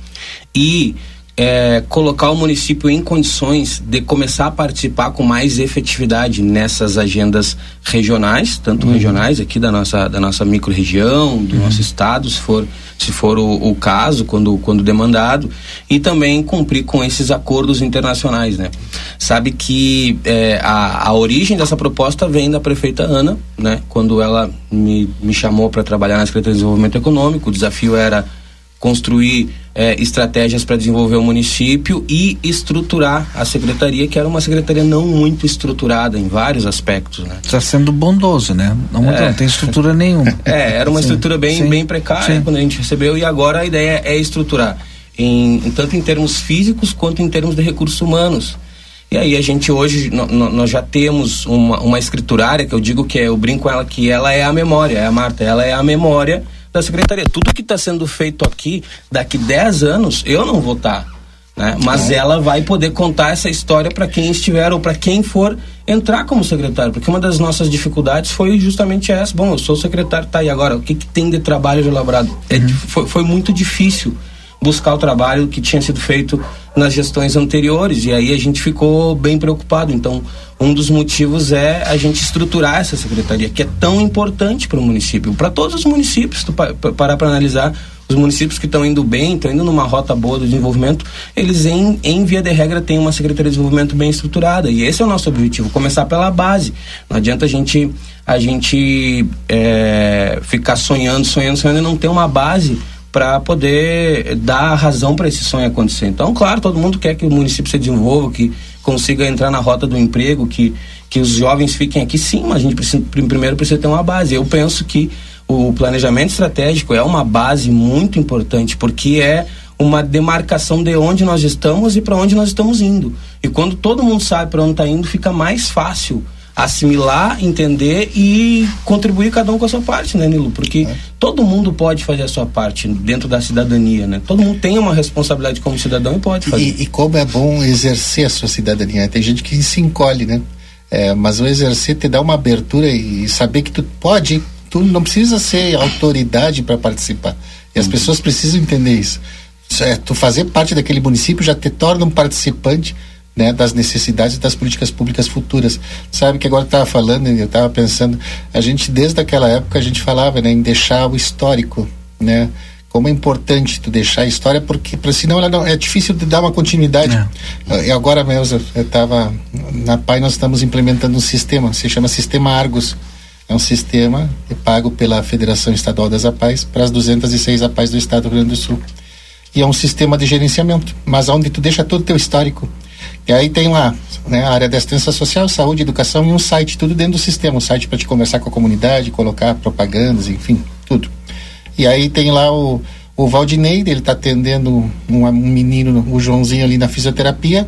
e é, colocar o município em condições de começar a participar com mais efetividade nessas agendas regionais, tanto uhum. regionais aqui da nossa, da nossa microrregião, do uhum. nosso estado, se for, se for o, o, caso, quando, quando demandado, e também cumprir com esses acordos internacionais. Né? Sabe que é, a, a origem dessa proposta vem da prefeita Ana, né? quando ela me, me chamou para trabalhar na Secretaria de Desenvolvimento Econômico, o desafio era construir é, estratégias para desenvolver o município e estruturar a secretaria, que era uma secretaria não muito estruturada em vários aspectos. Né? Está sendo bondoso, né? Não, é. não tem estrutura nenhuma. É, era uma sim, estrutura bem, bem precária sim. quando a gente recebeu e agora a ideia é estruturar, em, tanto em termos físicos quanto em termos de recursos humanos. E aí a gente hoje, nós já temos uma, uma escriturária, que eu digo que é, eu brinco com ela, que ela é a memória, é a Marta, ela é a memória da secretaria. Tudo que está sendo feito aqui, daqui 10 anos, eu não vou estar. Tá, né? Mas é. ela vai poder contar essa história para quem estiver ou para quem for entrar como secretário, porque uma das nossas dificuldades foi justamente essa. Bom, eu sou secretário, tá, e agora? O que, que tem de trabalho elaborado? É, uhum. foi, foi muito difícil buscar o trabalho que tinha sido feito nas gestões anteriores e aí a gente ficou bem preocupado. Então, um dos motivos é a gente estruturar essa secretaria, que é tão importante para o município, para todos os municípios, tu parar para analisar os municípios que estão indo bem, estão indo numa rota boa do desenvolvimento, eles em, em via de regra têm uma secretaria de desenvolvimento bem estruturada e esse é o nosso objetivo, começar pela base. Não adianta a gente a gente é, ficar sonhando, sonhando, sonhando e não ter uma base para poder dar razão para esse sonho acontecer. Então, claro, todo mundo quer que o município se desenvolva, que consiga entrar na rota do emprego, que, que os jovens fiquem aqui, sim, mas a gente precisa, primeiro precisa ter uma base. Eu penso que o planejamento estratégico é uma base muito importante, porque é uma demarcação de onde nós estamos e para onde nós estamos indo. E quando todo mundo sabe para onde está indo, fica mais fácil assimilar, entender e contribuir cada um com a sua parte, né, Nilo? Porque é. todo mundo pode fazer a sua parte dentro da cidadania, né? Todo mundo tem uma responsabilidade como cidadão e pode fazer. E, e como é bom exercer a sua cidadania. Tem gente que se encolhe, né? É, mas o exercer te dá uma abertura e saber que tu pode, tu não precisa ser autoridade para participar. E as uhum. pessoas precisam entender isso. É, tu fazer parte daquele município já te torna um participante né, das necessidades das políticas públicas futuras. Sabe que agora estava falando, eu estava pensando, a gente desde aquela época a gente falava né, em deixar o histórico, né? Como é importante tu deixar a história, porque para senão ela não, é difícil de dar uma continuidade. É. E agora mesmo, eu estava na PAI, nós estamos implementando um sistema, se chama Sistema Argos. É um sistema pago pela Federação Estadual das APAES para as 206 APAES do Estado do Rio Grande do Sul. E é um sistema de gerenciamento, mas onde tu deixa todo o teu histórico e aí tem lá né, a área de assistência social, saúde, educação e um site, tudo dentro do sistema. Um site para te conversar com a comunidade, colocar propagandas, enfim, tudo. E aí tem lá o, o Valdinei, ele está atendendo um, um, menino, o Joãozinho ali na fisioterapia.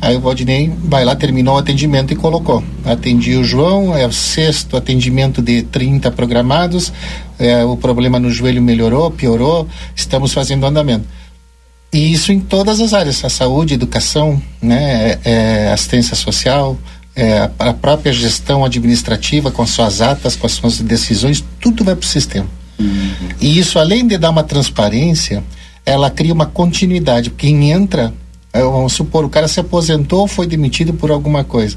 Aí o Valdinei vai lá, terminou o atendimento e colocou. Atendi o João, é o sexto atendimento de 30 programados. É, o problema no joelho melhorou, piorou, estamos fazendo andamento. E isso em todas as áreas, a saúde, educação, né, é, é, assistência social, é, a própria gestão administrativa com as suas atas, com as suas decisões, tudo vai para o sistema. Uhum. E isso, além de dar uma transparência, ela cria uma continuidade. Quem entra, é, vamos supor, o cara se aposentou ou foi demitido por alguma coisa.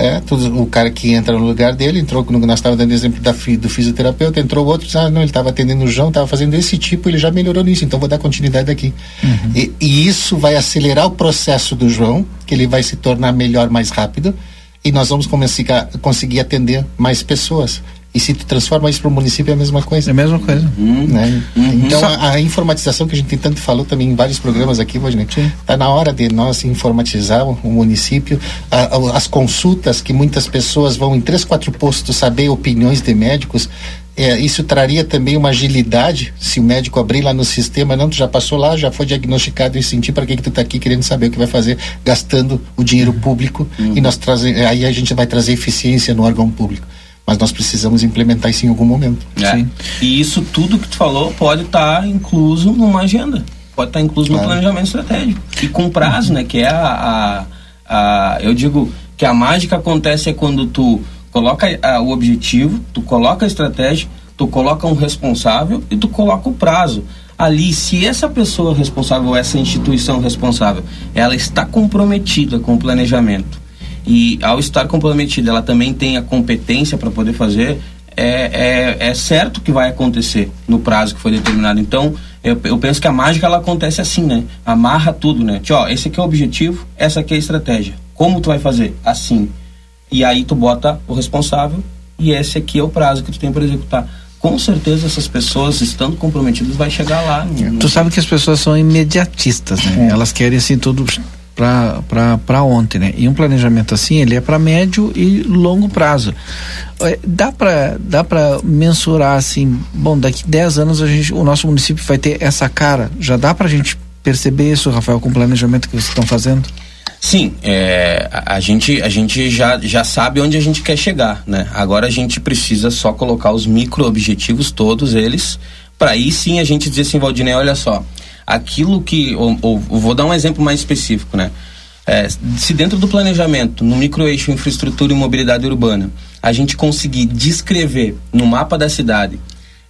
É, o cara que entra no lugar dele, entrou, nós estávamos dando exemplo da, do fisioterapeuta, entrou outro, disse, ah, não, ele estava atendendo o João, estava fazendo esse tipo, ele já melhorou nisso, então vou dar continuidade aqui. Uhum. E, e, isso vai acelerar o processo do João, que ele vai se tornar melhor mais rápido, e nós vamos começar, conseguir atender mais pessoas. E se tu transforma isso para o município é a mesma coisa. É a mesma coisa. Uhum. Né? Uhum. Então a, a, informatização que a gente tem tanto falou também em vários programas aqui, Valdinei, está na hora de nós informatizar o, o município, a, a, as consultas que muitas pessoas vão em três, quatro postos saber opiniões de médicos. É, isso traria também uma agilidade se o médico abrir lá no sistema, não, tu já passou lá, já foi diagnosticado e sentir para que, que tu está aqui querendo saber o que vai fazer, gastando o dinheiro público uhum. e nós trazer, aí a gente vai trazer eficiência no órgão público mas nós precisamos implementar isso em algum momento. É. E isso tudo que tu falou pode estar tá incluso numa agenda, pode estar tá incluso claro. no planejamento estratégico e com prazo, né? Que é a, a, a, eu digo que a mágica acontece é quando tu coloca a, o objetivo, tu coloca a estratégia, tu coloca um responsável e tu coloca o prazo ali, se essa pessoa responsável, essa instituição responsável, ela está comprometida com o planejamento e ao estar comprometida, ela também tem a competência para poder fazer, é, é, é, certo que vai acontecer no prazo que foi determinado. Então, eu, eu, penso que a mágica ela acontece assim, né? Amarra tudo, né? Tio, ó, esse aqui é o objetivo, essa aqui é a estratégia. Como tu vai fazer? Assim. E aí tu bota o responsável e esse aqui é o prazo que tu tem para executar com certeza essas pessoas estando comprometidas vai chegar lá. Tu sabe que as pessoas são imediatistas, né? É. Elas querem assim tudo para ontem, né? E um planejamento assim, ele é para médio e longo prazo. É, dá para dá para mensurar assim, bom, daqui 10 anos a gente, o nosso município vai ter essa cara. Já dá para a gente perceber isso, Rafael, com o planejamento que vocês estão fazendo? Sim, é, a, a, gente, a gente já, já sabe onde a gente quer chegar, né? Agora a gente precisa só colocar os micro objetivos, todos eles, para aí sim a gente dizer assim, Valdinei, olha só, aquilo que. Ou, ou, vou dar um exemplo mais específico, né? É, se dentro do planejamento, no microeixo infraestrutura e mobilidade urbana, a gente conseguir descrever no mapa da cidade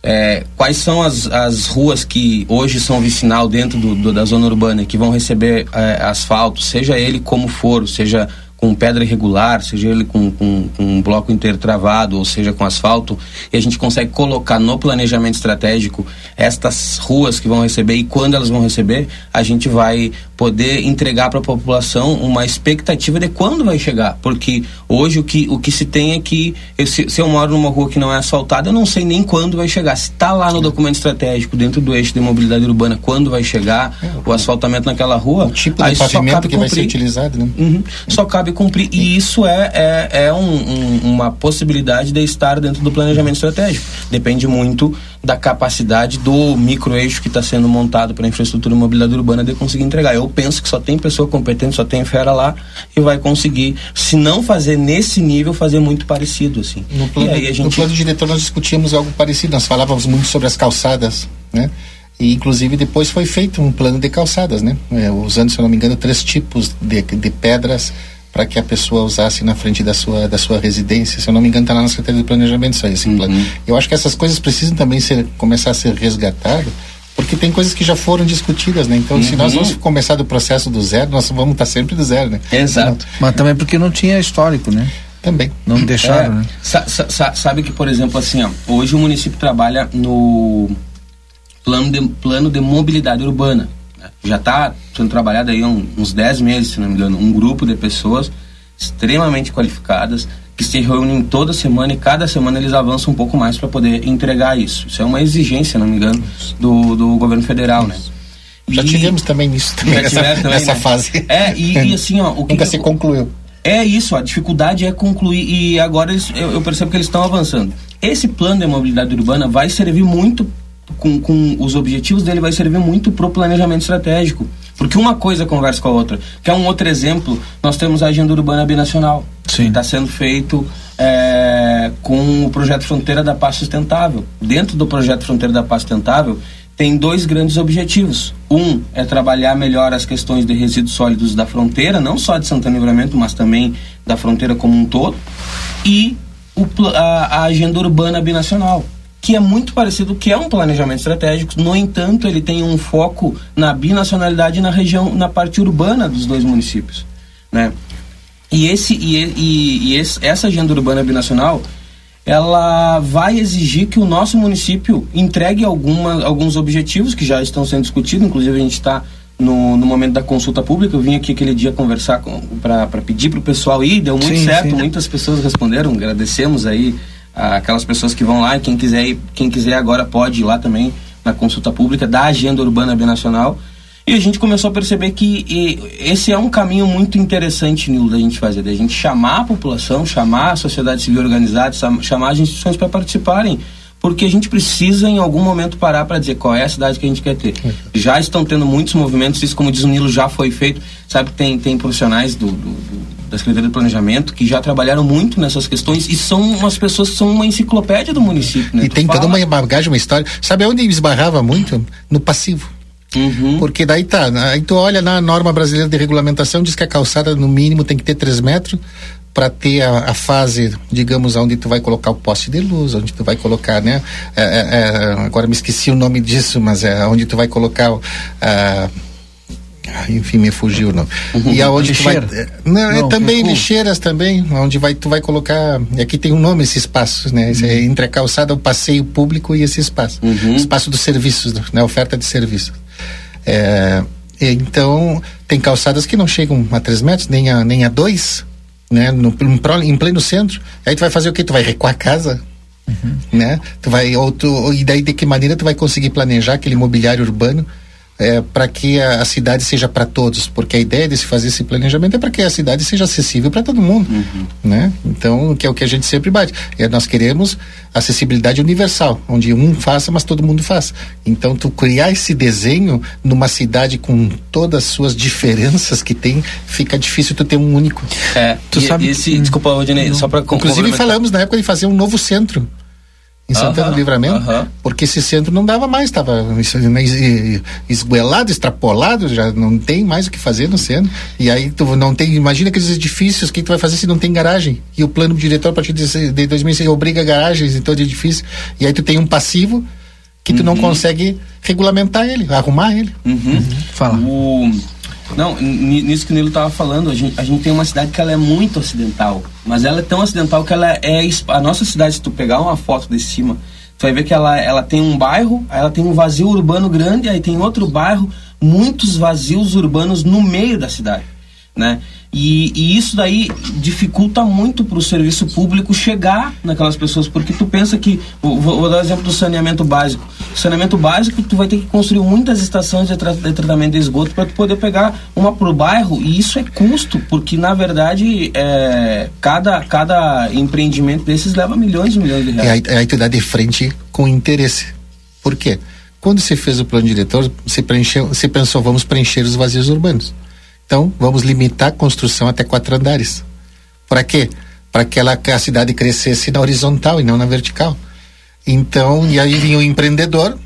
é, quais são as, as ruas que hoje são vicinal dentro do, do, da zona urbana que vão receber é, asfalto, seja ele como for, seja com pedra irregular, seja ele com, com, com, um bloco inteiro travado, ou seja com asfalto, e a gente consegue colocar no planejamento estratégico estas ruas que vão receber e quando elas vão receber, a gente vai poder entregar para a população uma expectativa de quando vai chegar, porque hoje o que, o que se tem é que eu, se, se, eu moro numa rua que não é asfaltada, eu não sei nem quando vai chegar. Se está lá no documento estratégico, dentro do eixo de mobilidade urbana, quando vai chegar é, o asfaltamento naquela rua, o tipo de pavimento que vai ser utilizado, né? Uhum, só cabe sabe cumprir. E isso é, é, é um, um, uma possibilidade de estar dentro do planejamento estratégico. Depende muito da capacidade do microeixo que está sendo montado para a infraestrutura mobilidade urbana de conseguir entregar. Eu penso que só tem pessoa competente, só tem fera lá e vai conseguir, se não fazer nesse nível, fazer muito parecido. Assim. No plano, gente... no plano diretor nós discutíamos algo parecido, nós falávamos muito sobre as calçadas, né? E, inclusive, depois foi feito um plano de calçadas, né? É, usando, se eu não me engano, três tipos de, de pedras para que a pessoa usasse na frente da sua, da sua residência. Se eu não me engano, está lá na Secretaria de Planejamento isso aí, esse uhum. plano. Eu acho que essas coisas precisam também ser, começar a ser resgatadas, porque tem coisas que já foram discutidas, né? Então, uhum. se nós vamos começar do processo do zero, nós vamos estar sempre do zero, né? Exato. Mas também porque não tinha histórico, né? Também. Não deixaram, é, né? Sa sa sabe que, por exemplo, assim, ó, hoje o município trabalha no plano de, plano de mobilidade urbana. Já está sendo trabalhado aí uns 10 meses, se não me engano, um grupo de pessoas extremamente qualificadas que se reúnem toda semana e cada semana eles avançam um pouco mais para poder entregar isso. Isso é uma exigência, se não me engano, do, do governo federal, né? Já tivemos também isso, também, nessa, também, nessa né? fase. É, e, e, assim, ó... O que Nunca que, se concluiu. É isso, a dificuldade é concluir e agora eles, eu, eu percebo que eles estão avançando. Esse plano de mobilidade urbana vai servir muito com, com os objetivos dele vai servir muito para o planejamento estratégico. Porque uma coisa conversa com a outra. Que é um outro exemplo, nós temos a Agenda Urbana Binacional. Sim. Que está sendo feito é, com o projeto Fronteira da Paz Sustentável. Dentro do projeto Fronteira da Paz Sustentável, tem dois grandes objetivos. Um é trabalhar melhor as questões de resíduos sólidos da fronteira, não só de Santana Livramento, mas também da fronteira como um todo. E o, a, a agenda urbana binacional, que é muito parecido, que é um planejamento estratégico. No entanto, ele tem um foco na binacionalidade na região, na parte urbana dos dois municípios, né? E esse e, e, e esse, essa agenda urbana binacional, ela vai exigir que o nosso município entregue alguma, alguns objetivos que já estão sendo discutidos. Inclusive a gente está no, no momento da consulta pública. Eu vim aqui aquele dia conversar para pedir para o pessoal ir, deu muito sim, certo. Sim. Muitas pessoas responderam. Agradecemos aí aquelas pessoas que vão lá e quem quiser ir, quem quiser agora pode ir lá também na consulta pública da agenda urbana binacional. E a gente começou a perceber que esse é um caminho muito interessante Nilo da gente fazer da gente chamar a população chamar a sociedade civil organizada chamar as instituições para participarem. Porque a gente precisa em algum momento parar para dizer qual é a cidade que a gente quer ter. Já estão tendo muitos movimentos, isso como diz o Nilo já foi feito, sabe tem tem profissionais do, do, do da Secretaria de Planejamento, que já trabalharam muito nessas questões e são umas pessoas que são uma enciclopédia do município. Né? E tu tem fala... toda uma bagagem, uma história. Sabe onde esbarrava muito? No passivo. Uhum. Porque daí tá, aí tu olha na norma brasileira de regulamentação, diz que a calçada no mínimo tem que ter 3 metros para ter a, a, fase, digamos, onde tu vai colocar o poste de luz, onde tu vai colocar, né? É, é, é agora me esqueci o nome disso, mas é onde tu vai colocar uh, enfim, me fugiu não. Uhum. E aonde tu vai, não, não, é também lixeiras também, onde vai tu vai colocar, aqui é tem um nome esse espaço, né? Uhum. É entre a calçada, o passeio público e esse espaço, uhum. espaço dos serviços, né? Oferta de serviços. É, então tem calçadas que não chegam a 3 metros, nem a nem a dois, né? No, em pleno centro. Aí tu vai fazer o que? Tu vai recuar a casa? Uhum. Né? Tu vai, ou tu, e daí de que maneira tu vai conseguir planejar aquele mobiliário urbano é, para que a, a, cidade seja para todos, porque a ideia de se fazer esse planejamento é para que a cidade seja acessível para todo mundo, uhum. né? Então, que é o que a gente sempre bate. É, nós queremos acessibilidade universal, onde um faça, mas todo mundo faz. Então, tu criar esse desenho numa cidade com todas as suas diferenças que tem, fica difícil tu ter um único. É, tu e, sabe? Esse, desculpa, Rodinei, só para Inclusive falamos na época de fazer um novo centro em Santana do Livramento, porque esse centro não dava mais, estava esguelado, extrapolado, já não tem mais o que fazer no centro. E aí tu não tem, imagina aqueles edifícios, o que tu vai fazer se não tem garagem? E o plano diretor a partir de, de 2006 obriga garagens em todo edifício. E aí tu tem um passivo que tu uhum. não consegue regulamentar ele, arrumar ele. Uhum. Uhum. Fala. O não, nisso que o Nilo estava falando, a gente, a gente tem uma cidade que ela é muito ocidental, mas ela é tão ocidental que ela é a nossa cidade, se tu pegar uma foto de cima, tu vai ver que ela, ela tem um bairro, aí ela tem um vazio urbano grande, aí tem outro bairro, muitos vazios urbanos no meio da cidade. Né? E, e, isso daí dificulta muito para o serviço público chegar naquelas pessoas, porque tu pensa que, vou, vou dar o exemplo do saneamento básico. O saneamento básico, tu vai ter que construir muitas estações de, tra de tratamento de esgoto para tu poder pegar uma para o bairro, e isso é custo, porque na verdade é, cada, cada empreendimento desses leva milhões e milhões de reais. E aí, tu dá de frente com interesse. Por quê? Quando você fez o plano diretor, você, preencheu, você pensou, vamos preencher os vazios urbanos. Então, vamos limitar a construção até quatro andares. Para quê? Para que ela, a cidade crescesse na horizontal e não na vertical. Então, e aí vinha o empreendedor,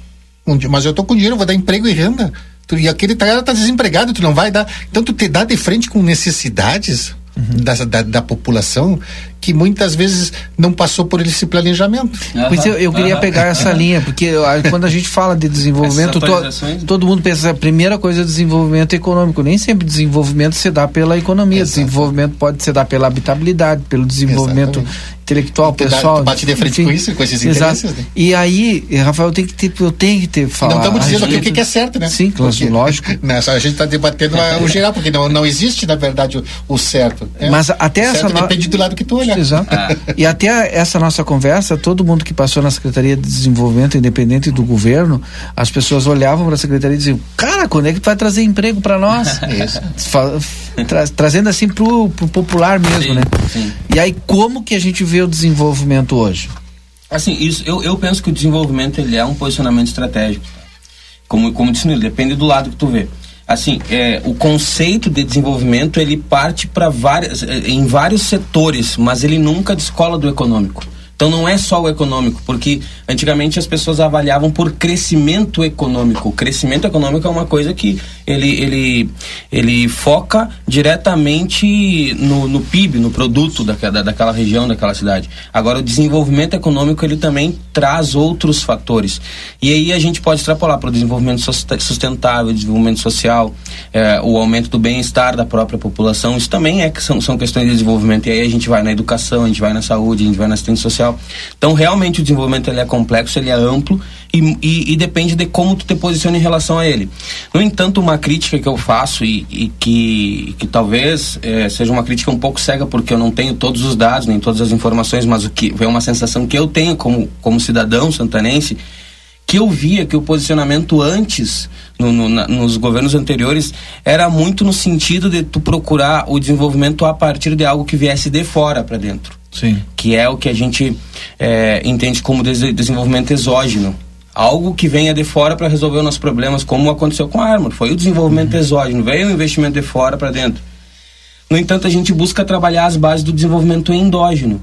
um, mas eu estou com dinheiro, vou dar emprego e renda. Tu, e aquele cara está desempregado, tu não vai dar. Então, tu te dá de frente com necessidades uhum. da, da, da, população que muitas vezes não passou por esse planejamento. Uhum. Pois eu, eu queria uhum. pegar essa linha, porque quando a gente fala de desenvolvimento, to, todo mundo pensa a primeira coisa é desenvolvimento econômico. Nem sempre desenvolvimento se dá pela economia, Exato. desenvolvimento pode se dar pela habitabilidade, pelo desenvolvimento Exatamente intelectual, pessoal. Tu bate de frente enfim, com isso, com esses interesses, né? E aí, Rafael, tem que ter, eu tenho que ter falado. Não estamos dizendo aqui o que é certo, né? Sim, porque, lógico. Nessa, a gente está debatendo o geral, porque não, não existe, na verdade, o, o certo. Né? Mas até essa. No... Depende do lado que tu olhar. Exato. Ah. E até essa nossa conversa, todo mundo que passou na Secretaria de Desenvolvimento Independente do governo, as pessoas olhavam para a Secretaria e diziam: Cara, quando é que vai trazer emprego para nós? Isso. Tra trazendo assim pro, pro popular mesmo, sim, né? Sim. E aí, como que a gente vê o desenvolvimento hoje? Assim, isso, eu, eu penso que o desenvolvimento ele é um posicionamento estratégico. Como, como disse, depende do lado que tu vê assim é, o conceito de desenvolvimento ele parte para várias em vários setores mas ele nunca descola do econômico então não é só o econômico, porque antigamente as pessoas avaliavam por crescimento econômico. O crescimento econômico é uma coisa que ele, ele, ele foca diretamente no, no PIB, no produto daquela, daquela região, daquela cidade. Agora o desenvolvimento econômico ele também traz outros fatores. E aí a gente pode extrapolar para o desenvolvimento sustentável, desenvolvimento social, é, o aumento do bem-estar da própria população. Isso também é, são, são questões de desenvolvimento. E aí a gente vai na educação, a gente vai na saúde, a gente vai na assistência social então, realmente, o desenvolvimento ele é complexo, ele é amplo e, e, e, depende de como tu te posiciona em relação a ele. No entanto, uma crítica que eu faço e, e que, que talvez é, seja uma crítica um pouco cega, porque eu não tenho todos os dados, nem todas as informações, mas o que é uma sensação que eu tenho como, como cidadão santanense, que eu via que o posicionamento antes, no, no, na, nos governos anteriores, era muito no sentido de tu procurar o desenvolvimento a partir de algo que viesse de fora para dentro. Sim. Que é o que a gente é, entende como des desenvolvimento exógeno. Algo que venha de fora para resolver os nossos problemas, como aconteceu com a Armor. Foi o desenvolvimento uhum. exógeno, veio o investimento de fora para dentro. No entanto, a gente busca trabalhar as bases do desenvolvimento endógeno,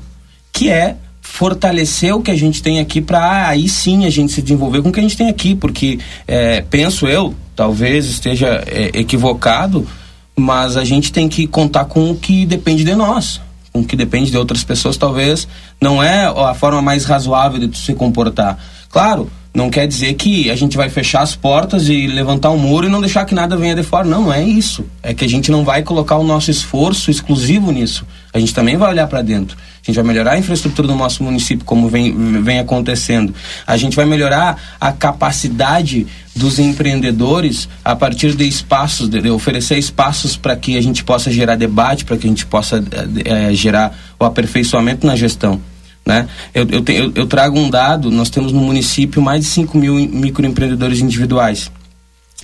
que é fortalecer o que a gente tem aqui para aí sim a gente se desenvolver com o que a gente tem aqui, porque é, penso eu, talvez esteja é, equivocado, mas a gente tem que contar com o que depende de nós com que depende de outras pessoas, talvez não é a forma mais razoável de se comportar. Claro, não quer dizer que a gente vai fechar as portas e levantar um muro e não deixar que nada venha de fora. Não, não é isso. É que a gente não vai colocar o nosso esforço exclusivo nisso. A gente também vai olhar para dentro. A gente vai melhorar a infraestrutura do nosso município, como vem, vem acontecendo. A gente vai melhorar a capacidade dos empreendedores a partir de espaços, de, de oferecer espaços para que a gente possa gerar debate, para que a gente possa é, gerar o aperfeiçoamento na gestão. Né? Eu, eu, te, eu, eu, trago um dado, nós temos no município mais de 5 mil microempreendedores individuais.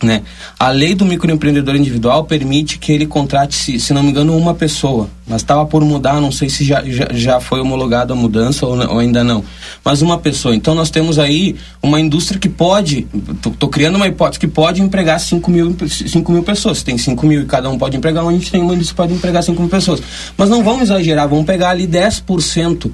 Né? A lei do microempreendedor individual permite que ele contrate, se, se não me engano, uma pessoa. Mas estava por mudar, não sei se já, já, já foi homologada a mudança ou, ou, ainda não. Mas uma pessoa. Então nós temos aí uma indústria que pode, estou criando uma hipótese, que pode empregar 5 mil, 5 mil pessoas. Se tem 5 mil e cada um pode empregar, a gente tem uma indústria que pode empregar 5 mil pessoas. Mas não vamos exagerar, vamos pegar ali 10%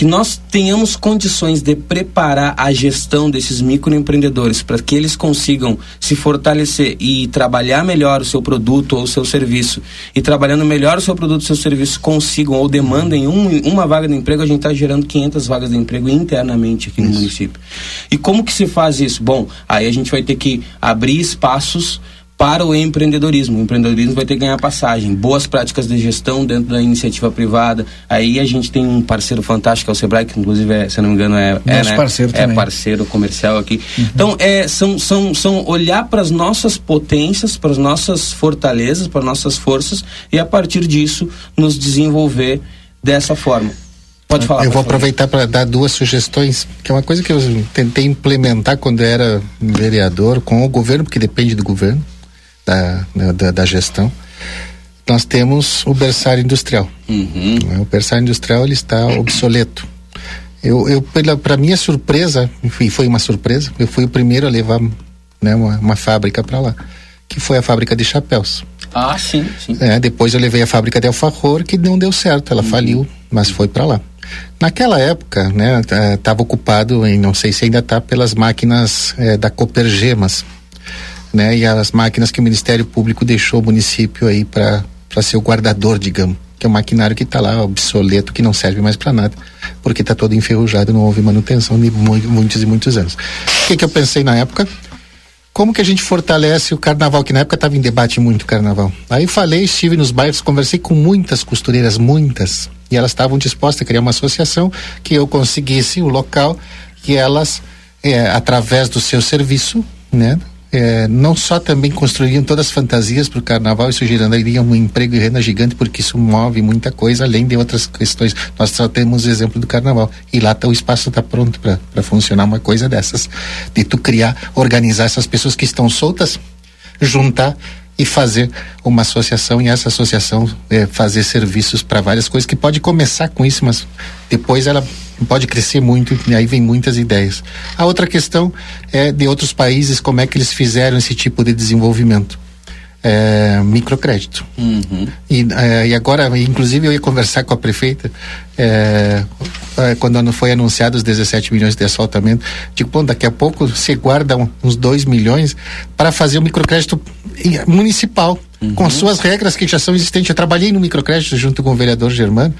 que nós tenhamos condições de preparar a gestão desses microempreendedores para que eles consigam se fortalecer e trabalhar melhor o seu produto ou o seu serviço e trabalhando melhor o seu produto ou seu serviço consigam ou demandem um, uma vaga de emprego, a gente está gerando 500 vagas de emprego internamente aqui no município. E como que se faz isso? Bom, aí a gente vai ter que abrir espaços para o empreendedorismo. O empreendedorismo vai ter que ganhar passagem, boas práticas de gestão dentro da iniciativa privada. Aí a gente tem um parceiro fantástico, que é o Sebrae, que inclusive, é, se não me engano, é, é, né? parceiro é parceiro comercial aqui. Uhum. Então, é, são, são, são olhar para as nossas potências, para as nossas fortalezas, para as nossas forças e a partir disso nos desenvolver dessa forma. Pode falar. Eu vou aproveitar para dar duas sugestões, que é uma coisa que eu tentei implementar quando era vereador com o governo, porque depende do governo da, da, da gestão, nós temos o berçário industrial. Uhum. O berçário industrial ele está obsoleto. Eu, eu para minha surpresa, e foi uma surpresa, eu fui o primeiro a levar né, uma, uma fábrica para lá, que foi a fábrica de chapéus. Ah, sim, sim. É, depois eu levei a fábrica de alfajor, que não deu certo, ela uhum. faliu, mas foi para lá. Naquela época, né, estava ocupado, em não sei se ainda está, pelas máquinas é, da Copergemas, né? E as máquinas que o Ministério Público deixou o município aí para ser o guardador, digamos, que é um maquinário que está lá obsoleto, que não serve mais para nada, porque está todo enferrujado, não houve manutenção de muitos e muitos anos. O que, que eu pensei na época? Como que a gente fortalece o carnaval, que na época estava em debate muito o carnaval. Aí falei, estive nos bairros, conversei com muitas costureiras, muitas, e elas estavam dispostas a criar uma associação que eu conseguisse o local que elas, é, através do seu serviço, né, é, não só também construiriam todas as fantasias para o carnaval, isso geraria um emprego e renda gigante, porque isso move muita coisa, além de outras questões. Nós só temos o exemplo do carnaval. E lá tá, o espaço está pronto para funcionar uma coisa dessas. De tu criar, organizar essas pessoas que estão soltas, juntar e fazer uma associação e essa associação é, fazer serviços para várias coisas que pode começar com isso, mas depois ela pode crescer muito e aí vem muitas ideias. A outra questão é de outros países, como é que eles fizeram esse tipo de desenvolvimento. É, microcrédito. Uhum. E, é, e, agora, inclusive, eu ia conversar com a prefeita é, é quando foi anunciado os 17 milhões de asfaltamento. Digo, bom, daqui a pouco você guarda uns 2 milhões para fazer o microcrédito municipal uhum. com suas regras que já são existentes. Eu trabalhei no microcrédito junto com o vereador Germano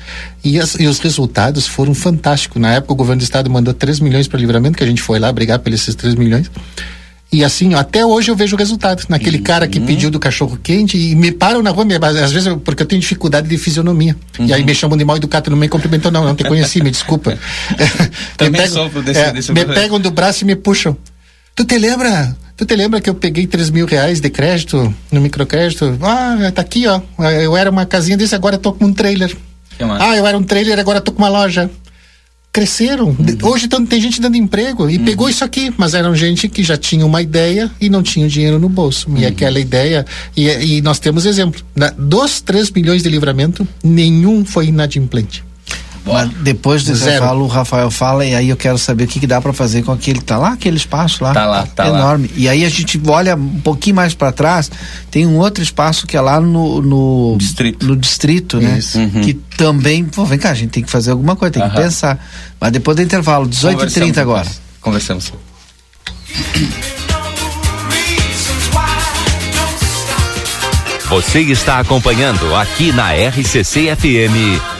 e, as, e os resultados foram fantásticos. Na época, o governo do estado mandou 3 milhões para livramento, que a gente foi lá brigar pelos esses 3 milhões. E assim, até hoje eu vejo o resultado. Naquele uhum. cara que pediu do cachorro quente e me param na rua, me, às vezes, eu, porque eu tenho dificuldade de fisionomia. Uhum. E aí me chamam de mal educado, não me cumprimentou, não, não te conheci, me desculpa. Também me pegam, sofro desse, é, desse Me pegam do braço e me puxam. Tu te lembra? Tu te lembra que eu peguei 3 mil reais de crédito no microcrédito? Ah, tá aqui, ó. Eu era uma casinha desse, agora tô com um trailer. Ah, eu era um trailer, agora tô com uma loja. Cresceram. Uhum. Hoje tem gente dando emprego e uhum. pegou isso aqui, mas eram gente que já tinha uma ideia e não tinha dinheiro no bolso. Uhum. E aquela ideia. E, e nós temos exemplo. Na, dos 3 milhões de livramento, nenhum foi inadimplente. Mas depois do intervalo, o Rafael fala e aí eu quero saber o que, que dá para fazer com aquele. Tá lá aquele espaço lá? Tá lá, tá enorme. Lá. E aí a gente olha um pouquinho mais para trás, tem um outro espaço que é lá no, no distrito, no distrito né? Uhum. Que também, pô, vem cá, a gente tem que fazer alguma coisa, tem uhum. que pensar. Mas depois do intervalo, 18h30 agora. Conversamos. Você está acompanhando aqui na RCC FM.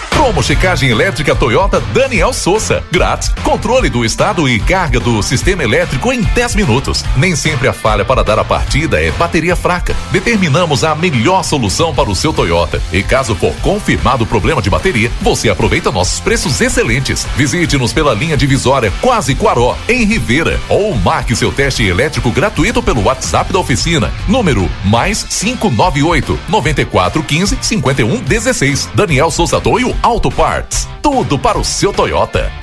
Promo checagem elétrica Toyota Daniel Souza. Grátis. Controle do estado e carga do sistema elétrico em 10 minutos. Nem sempre a falha para dar a partida é bateria fraca. Determinamos a melhor solução para o seu Toyota. E caso for confirmado o problema de bateria, você aproveita nossos preços excelentes. Visite-nos pela linha divisória Quase Quaró, em Rivera. Ou marque seu teste elétrico gratuito pelo WhatsApp da oficina. Número mais 598 9415 5116. Daniel Souza Toio Auto Parts. Tudo para o seu Toyota.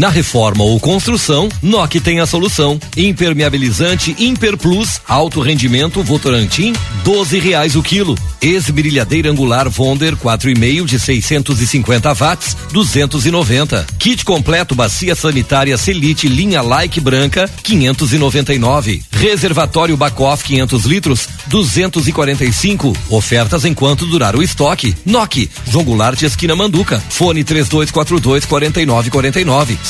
Na reforma ou construção, NOC tem a solução. Impermeabilizante Imper Plus, alto rendimento Votorantim, doze reais o quilo. Esmerilhadeira angular Vonder 4,5 de 650 watts, 290. Kit completo bacia sanitária Selite linha Like branca, 599. Reservatório Bacoff 500 litros, 245. Ofertas enquanto durar o estoque. NOC, João Goulart esquina Manduca. Fone 3242 4949.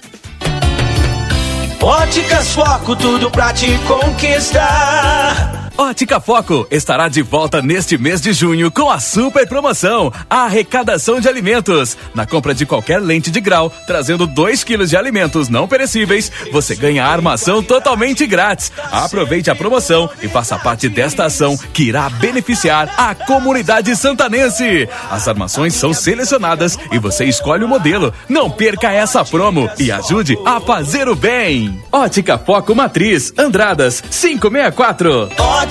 Óticas Foco, tudo pra te conquistar. Ótica Foco estará de volta neste mês de junho com a super promoção, a arrecadação de alimentos. Na compra de qualquer lente de grau, trazendo 2 quilos de alimentos não perecíveis, você ganha a armação totalmente grátis. Aproveite a promoção e faça parte desta ação que irá beneficiar a comunidade santanense. As armações são selecionadas e você escolhe o modelo. Não perca essa promo e ajude a fazer o bem. Ótica Foco Matriz, Andradas 564.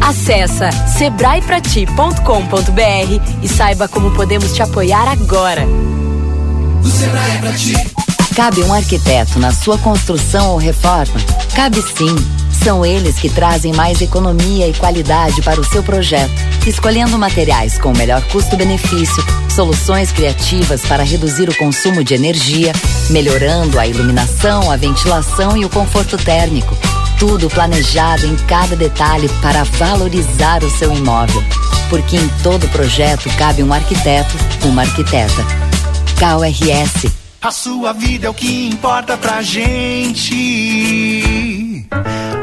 Acesse sebraeprati.com.br e saiba como podemos te apoiar agora. O Sebrae é pra ti. Cabe um arquiteto na sua construção ou reforma? Cabe sim. São eles que trazem mais economia e qualidade para o seu projeto, escolhendo materiais com o melhor custo-benefício, soluções criativas para reduzir o consumo de energia, melhorando a iluminação, a ventilação e o conforto térmico. Tudo planejado em cada detalhe para valorizar o seu imóvel. Porque em todo projeto cabe um arquiteto, uma arquiteta. KRS. A sua vida é o que importa pra gente.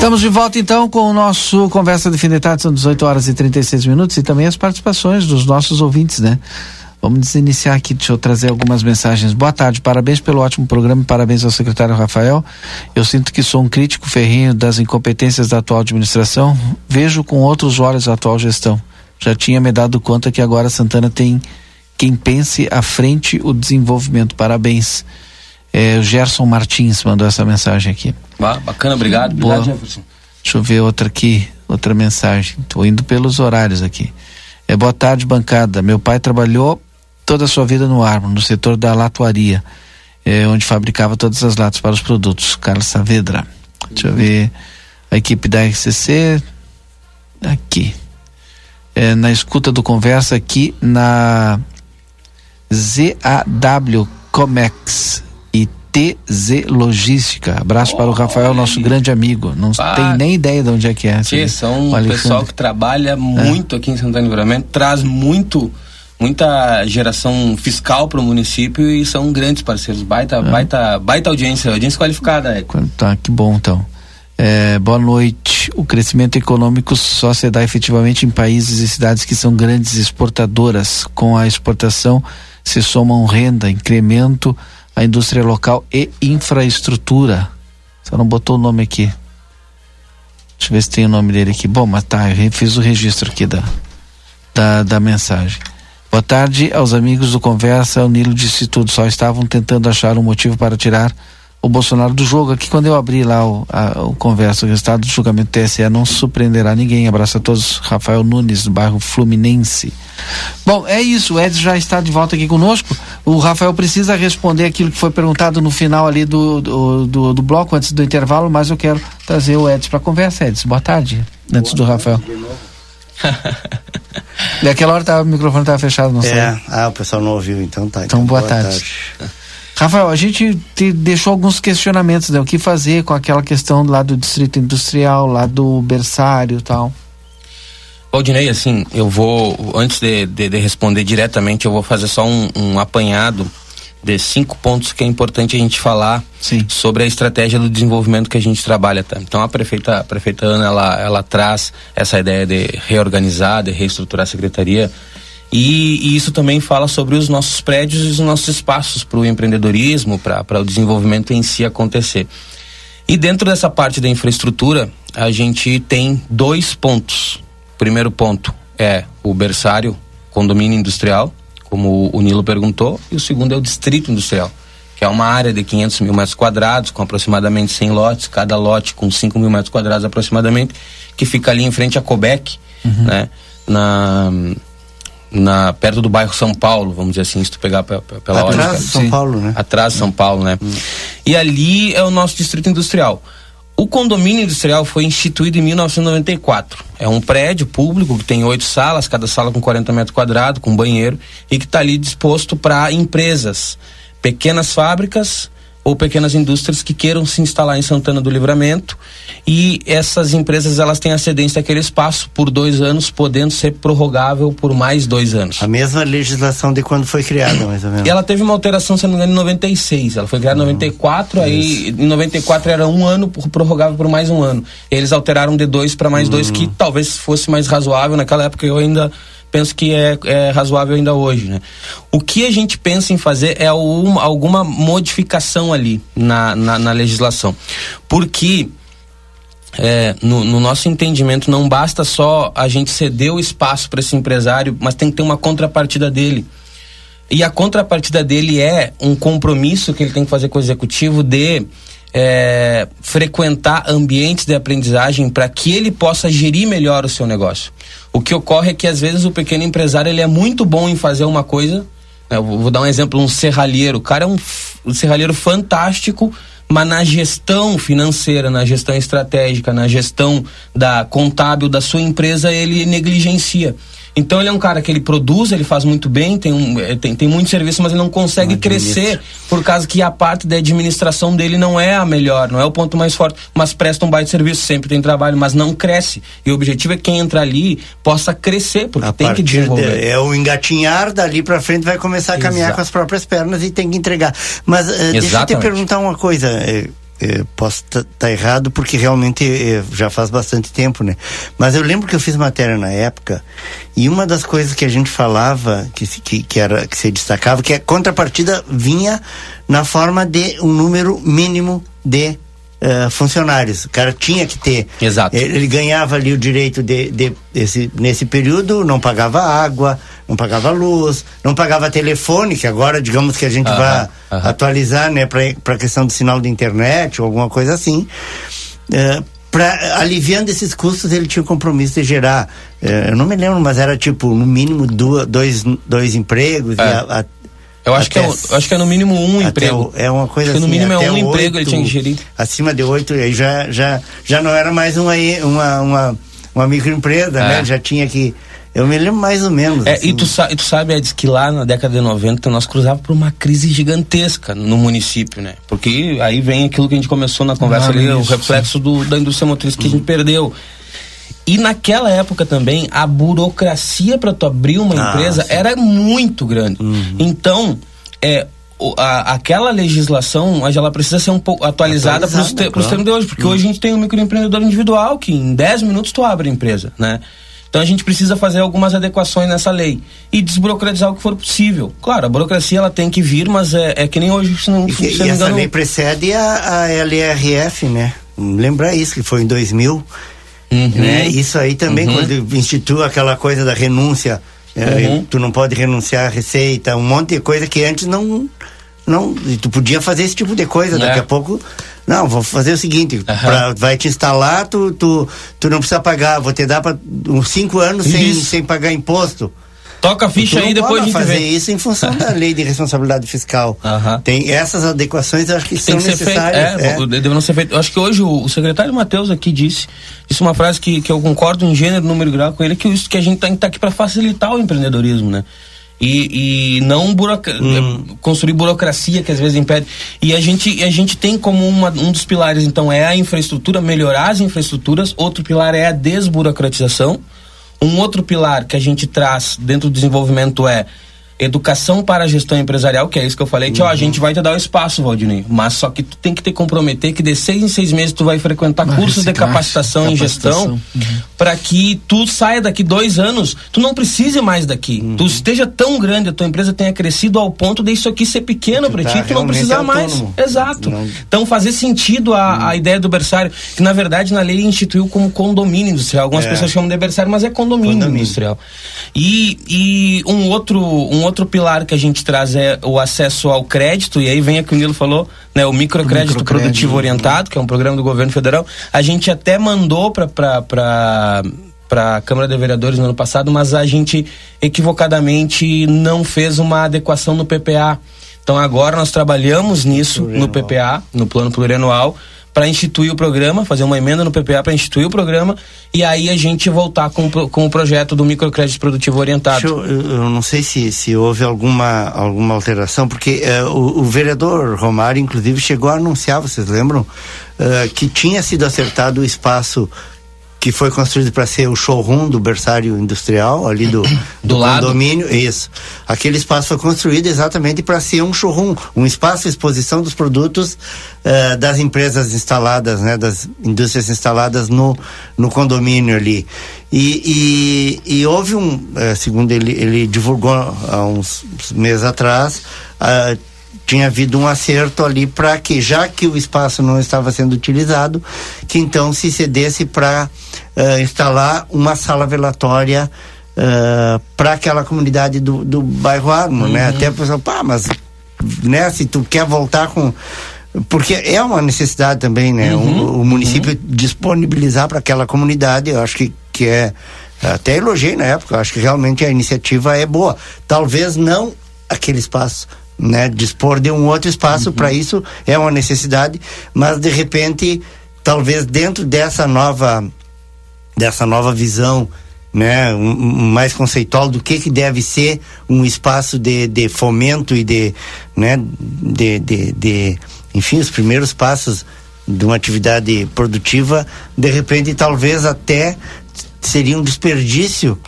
Estamos de volta então com o nosso Conversa de Fim de Tarde, são 18 horas e 36 minutos e também as participações dos nossos ouvintes, né? Vamos iniciar aqui, deixa eu trazer algumas mensagens. Boa tarde, parabéns pelo ótimo programa parabéns ao secretário Rafael. Eu sinto que sou um crítico ferrinho das incompetências da atual administração. Vejo com outros olhos a atual gestão. Já tinha me dado conta que agora Santana tem quem pense à frente o desenvolvimento. Parabéns. É, o Gerson Martins mandou essa mensagem aqui. Ah, bacana, obrigado. Boa. Obrigado, Jefferson. Deixa eu ver outra aqui, outra mensagem. Estou indo pelos horários aqui. É boa tarde, bancada. Meu pai trabalhou toda a sua vida no Armo, no setor da latuaria, é, onde fabricava todas as latas para os produtos. Carlos Saavedra. Deixa eu ver. A equipe da RCC. Aqui. É, na escuta do conversa aqui na ZAW Comex TZ Logística. Abraço oh, para o Rafael, nosso grande amigo. Não ah, tem nem ideia de onde é que é. Que são um pessoal que trabalha muito é. aqui em Santana Livramento, traz muito muita geração fiscal para o município e são grandes parceiros. Baita, é. baita, baita audiência, audiência qualificada. É. Tá, que bom então. É, boa noite. O crescimento econômico só se dá efetivamente em países e cidades que são grandes exportadoras. Com a exportação se somam renda, incremento, a indústria local e infraestrutura. Só não botou o nome aqui. Deixa eu ver se tem o nome dele aqui. Bom, mas tá, eu fiz o registro aqui da, da, da mensagem. Boa tarde aos amigos do Conversa. O Nilo disse tudo. Só estavam tentando achar um motivo para tirar o Bolsonaro do jogo. Aqui, quando eu abri lá o, a, o Conversa, o resultado do julgamento do TSE não surpreenderá ninguém. Abraço a todos. Rafael Nunes, do bairro Fluminense. Bom, é isso. O Edson já está de volta aqui conosco. O Rafael precisa responder aquilo que foi perguntado no final ali do, do, do, do bloco, antes do intervalo, mas eu quero trazer o Edson para a conversa. Edson, boa tarde. Antes boa do Rafael. Naquela hora tava, o microfone estava fechado, não sei. É, ah, o pessoal não ouviu, então tá. Então, então boa, boa tarde. tarde. Rafael, a gente te deixou alguns questionamentos, né? O que fazer com aquela questão lá do distrito industrial, lá do berçário e tal? Valdinei, assim, eu vou, antes de, de, de, responder diretamente, eu vou fazer só um, um apanhado de cinco pontos que é importante a gente falar Sim. sobre a estratégia do desenvolvimento que a gente trabalha. Tá? Então a prefeita, a prefeita Ana ela, ela traz essa ideia de reorganizar, de reestruturar a secretaria. E, e isso também fala sobre os nossos prédios e os nossos espaços para o empreendedorismo, para o desenvolvimento em si acontecer. E dentro dessa parte da infraestrutura, a gente tem dois pontos. O primeiro ponto é o berçário, condomínio industrial, como o Nilo perguntou, e o segundo é o distrito industrial, que é uma área de 500 mil metros quadrados, com aproximadamente 100 lotes, cada lote com 5 mil metros quadrados aproximadamente, que fica ali em frente à Cobec, uhum. né? Na, na, perto do bairro São Paulo, vamos dizer assim, se tu pegar pela Atrás de São Sim. Paulo, né? Atrás de São Paulo, né? Uhum. E ali é o nosso distrito industrial. O condomínio industrial foi instituído em 1994. É um prédio público que tem oito salas, cada sala com 40 metros quadrados, com banheiro, e que está ali disposto para empresas, pequenas fábricas ou pequenas indústrias que queiram se instalar em Santana do Livramento e essas empresas elas têm a cedência daquele espaço por dois anos, podendo ser prorrogável por mais dois anos. A mesma legislação de quando foi criada, mais ou menos. E ela teve uma alteração, se não me engano, em 96. Ela foi criada em 94, aí em 94 era um ano prorrogável por mais um ano. Eles alteraram de dois para mais dois, que talvez fosse mais razoável naquela época. Eu ainda penso que é, é, razoável ainda hoje. Né? O que a gente pensa em fazer é uma, alguma modificação ali na, na, na legislação. Porque é, no, no, nosso entendimento, não basta só a gente ceder o espaço para esse empresário, mas tem que ter uma contrapartida dele. E a contrapartida dele é um compromisso que ele tem que fazer com o executivo de é, frequentar ambientes de aprendizagem para que ele possa gerir melhor o seu negócio. O que ocorre é que às vezes o pequeno empresário ele é muito bom em fazer uma coisa. Né, vou dar um exemplo, um serralheiro. O cara é um, um serralheiro fantástico, mas na gestão financeira, na gestão estratégica, na gestão da contábil da sua empresa, ele negligencia. Então ele é um cara que ele produz, ele faz muito bem, tem, um, eh, tem, tem muito serviço, mas ele não consegue não crescer por causa que a parte da administração dele não é a melhor, não é o ponto mais forte, mas presta um baita serviço, sempre tem trabalho, mas não cresce. E o objetivo é que quem entra ali possa crescer, porque a tem que desenvolver. De, é o engatinhar, dali para frente vai começar a caminhar Exato. com as próprias pernas e tem que entregar. Mas uh, deixa eu te perguntar uma coisa. Uh, eh, posso estar tá errado porque realmente eh, já faz bastante tempo, né? Mas eu lembro que eu fiz matéria na época e uma das coisas que a gente falava que, que, que era que se destacava que a contrapartida vinha na forma de um número mínimo de Uh, funcionários. O cara tinha que ter. Exato. Ele, ele ganhava ali o direito de, de esse, nesse período, não pagava água, não pagava luz, não pagava telefone, que agora digamos que a gente uh -huh, vai uh -huh. atualizar, né, para a questão do sinal de internet ou alguma coisa assim. Uh, pra, aliviando esses custos, ele tinha o compromisso de gerar. eu não me lembro, mas era tipo, no mínimo, duas, dois, dois empregos. É. E a, a, eu acho, que é, eu acho que é no mínimo um emprego. O, é uma coisa acho assim. no mínimo é um 8, emprego ele tinha que gerir. Acima de oito, aí já, já, já não era mais uma, uma, uma, uma microempresa, é. né? Já tinha que. Eu me lembro mais ou menos. É, assim. e, tu, e tu sabe, Edson, que lá na década de 90 nós cruzávamos por uma crise gigantesca no município, né? Porque aí vem aquilo que a gente começou na conversa ah, ali, isso, o reflexo do, da indústria motriz que uhum. a gente perdeu. E naquela época também, a burocracia para tu abrir uma ah, empresa sim. era muito grande. Uhum. Então, é, a, aquela legislação ela precisa ser um pouco atualizada para os te, claro. termos de hoje, porque uhum. hoje a gente tem um microempreendedor individual que em 10 minutos tu abre a empresa, né? Então a gente precisa fazer algumas adequações nessa lei e desburocratizar o que for possível. Claro, a burocracia ela tem que vir, mas é, é que nem hoje se não, e, se e essa engano, lei precede a, a LRF, né? Lembra isso que foi em 2000, uhum. né? Isso aí também uhum. quando institui aquela coisa da renúncia é, uhum. Tu não pode renunciar à receita, um monte de coisa que antes não. não tu podia fazer esse tipo de coisa, daqui é. a pouco. Não, vou fazer o seguinte: uhum. pra, vai te instalar, tu, tu, tu não precisa pagar, vou te dar para uns cinco anos sem, sem pagar imposto. Toca a ficha aí depois a gente fazer vê. isso em função da lei de responsabilidade fiscal. Tem essas adequações, eu acho que Tem são que necessárias. Feito, é, é. Deverão ser feitas. Acho que hoje o, o secretário Matheus aqui disse, disse uma frase que, que eu concordo em gênero, número e grau com ele, que, isso, que a gente estar tá aqui para facilitar o empreendedorismo, né? E, e não hum. construir burocracia que às vezes impede. E a gente, a gente tem como uma, um dos pilares, então, é a infraestrutura, melhorar as infraestruturas. Outro pilar é a desburocratização. Um outro pilar que a gente traz dentro do desenvolvimento é educação para a gestão empresarial, que é isso que eu falei, que uhum. ó, a gente vai te dar o espaço, Valdinei, mas só que tu tem que te comprometer que de seis em seis meses tu vai frequentar Mas cursos de capacitação, capacitação, em gestão uhum. para que tu saia daqui dois anos, tu não precise mais daqui, uhum. tu esteja tão grande, a tua empresa tenha crescido ao ponto de isso aqui ser pequeno para ti, tá tu não precisar mais. Exato. Não. Então fazer sentido a, a, ideia do berçário, que na verdade na lei instituiu como condomínio industrial, algumas é. pessoas chamam de berçário, mas é condomínio, condomínio. industrial. E, e um outro um outro pilar que a gente traz é o acesso ao crédito, e aí vem o que o Nilo falou, né, o microcrédito, o microcrédito produtivo orientado, que é um programa do governo federal. A gente até mandou para para a Câmara de Vereadores no ano passado, mas a gente equivocadamente não fez uma adequação no PPA. Então agora nós trabalhamos nisso no PPA, no plano plurianual, para instituir o programa, fazer uma emenda no PPA para instituir o programa e aí a gente voltar com, com o projeto do microcrédito produtivo orientado. Eu, eu, não sei se, se houve alguma, alguma alteração, porque uh, o, o, vereador Romário, inclusive, chegou a anunciar, vocês lembram, uh, que tinha sido acertado o espaço que foi construído para ser o showroom do berçário industrial, ali do, do, do condomínio. Isso. Aquele espaço foi construído exatamente para ser um showroom, um espaço de exposição dos produtos uh, das empresas instaladas, né, das indústrias instaladas no, no condomínio ali. E, e, e houve um, uh, segundo ele, ele divulgou há uns meses atrás, uh, tinha havido um acerto ali para que, já que o espaço não estava sendo utilizado, que então se cedesse para uh, instalar uma sala velatória uh, para aquela comunidade do, do bairro Armo, né? uhum. né? Até a pessoa, pá, mas né, se tu quer voltar com porque é uma necessidade também, né? Uhum, o, o, município uhum. disponibilizar para aquela comunidade, eu acho que, que é até elogiei na época, eu acho que realmente a iniciativa é boa. Talvez não aquele espaço né? Dispor de um outro espaço uhum. para isso é uma necessidade, mas de repente, talvez dentro dessa nova dessa nova visão, né, um, um mais conceitual do que que deve ser um espaço de, de fomento e de, né, de, de, de enfim, os primeiros passos de uma atividade produtiva, de repente talvez até seria um desperdício,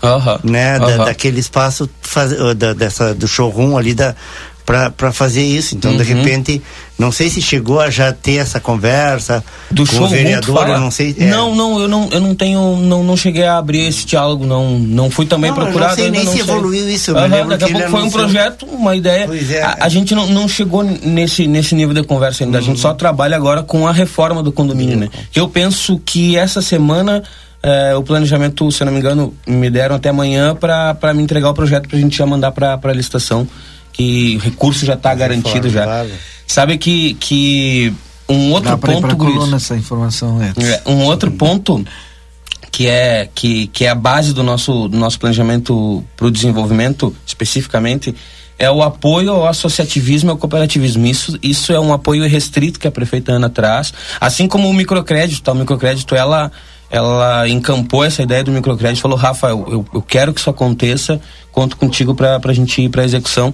né, Da, daquele espaço faz, da, dessa do showroom ali da para fazer isso. Então, uhum. de repente, não sei se chegou a já ter essa conversa do com o vereador, não sei. É. Não, não, eu não, eu não tenho, não, não cheguei a abrir esse diálogo, não, não fui também não, procurado. Eu não sei nem não se sei. evoluiu isso. Eu uhum, daqui a pouco foi um projeto, uma ideia. É. A, a, gente não, não chegou nesse, nesse nível de conversa ainda. Uhum. A gente só uhum. trabalha agora com a reforma do condomínio, né? Eu penso que essa semana é, o planejamento, se eu não me engano, me deram até amanhã para me entregar o projeto para a gente já mandar para a licitação que o recurso já está garantido já. Sabe que, que um outro ponto, Guris, essa informação é. é. Um outro ponto que é que, que é a base do nosso do nosso planejamento para o desenvolvimento especificamente é o apoio ao associativismo e ao cooperativismo. Isso, isso é um apoio restrito que a prefeita Ana traz, assim como o microcrédito. Tá? O microcrédito, ela, ela encampou essa ideia do microcrédito falou, Rafa, eu, eu, quero que isso aconteça, conto contigo para a gente ir para a execução.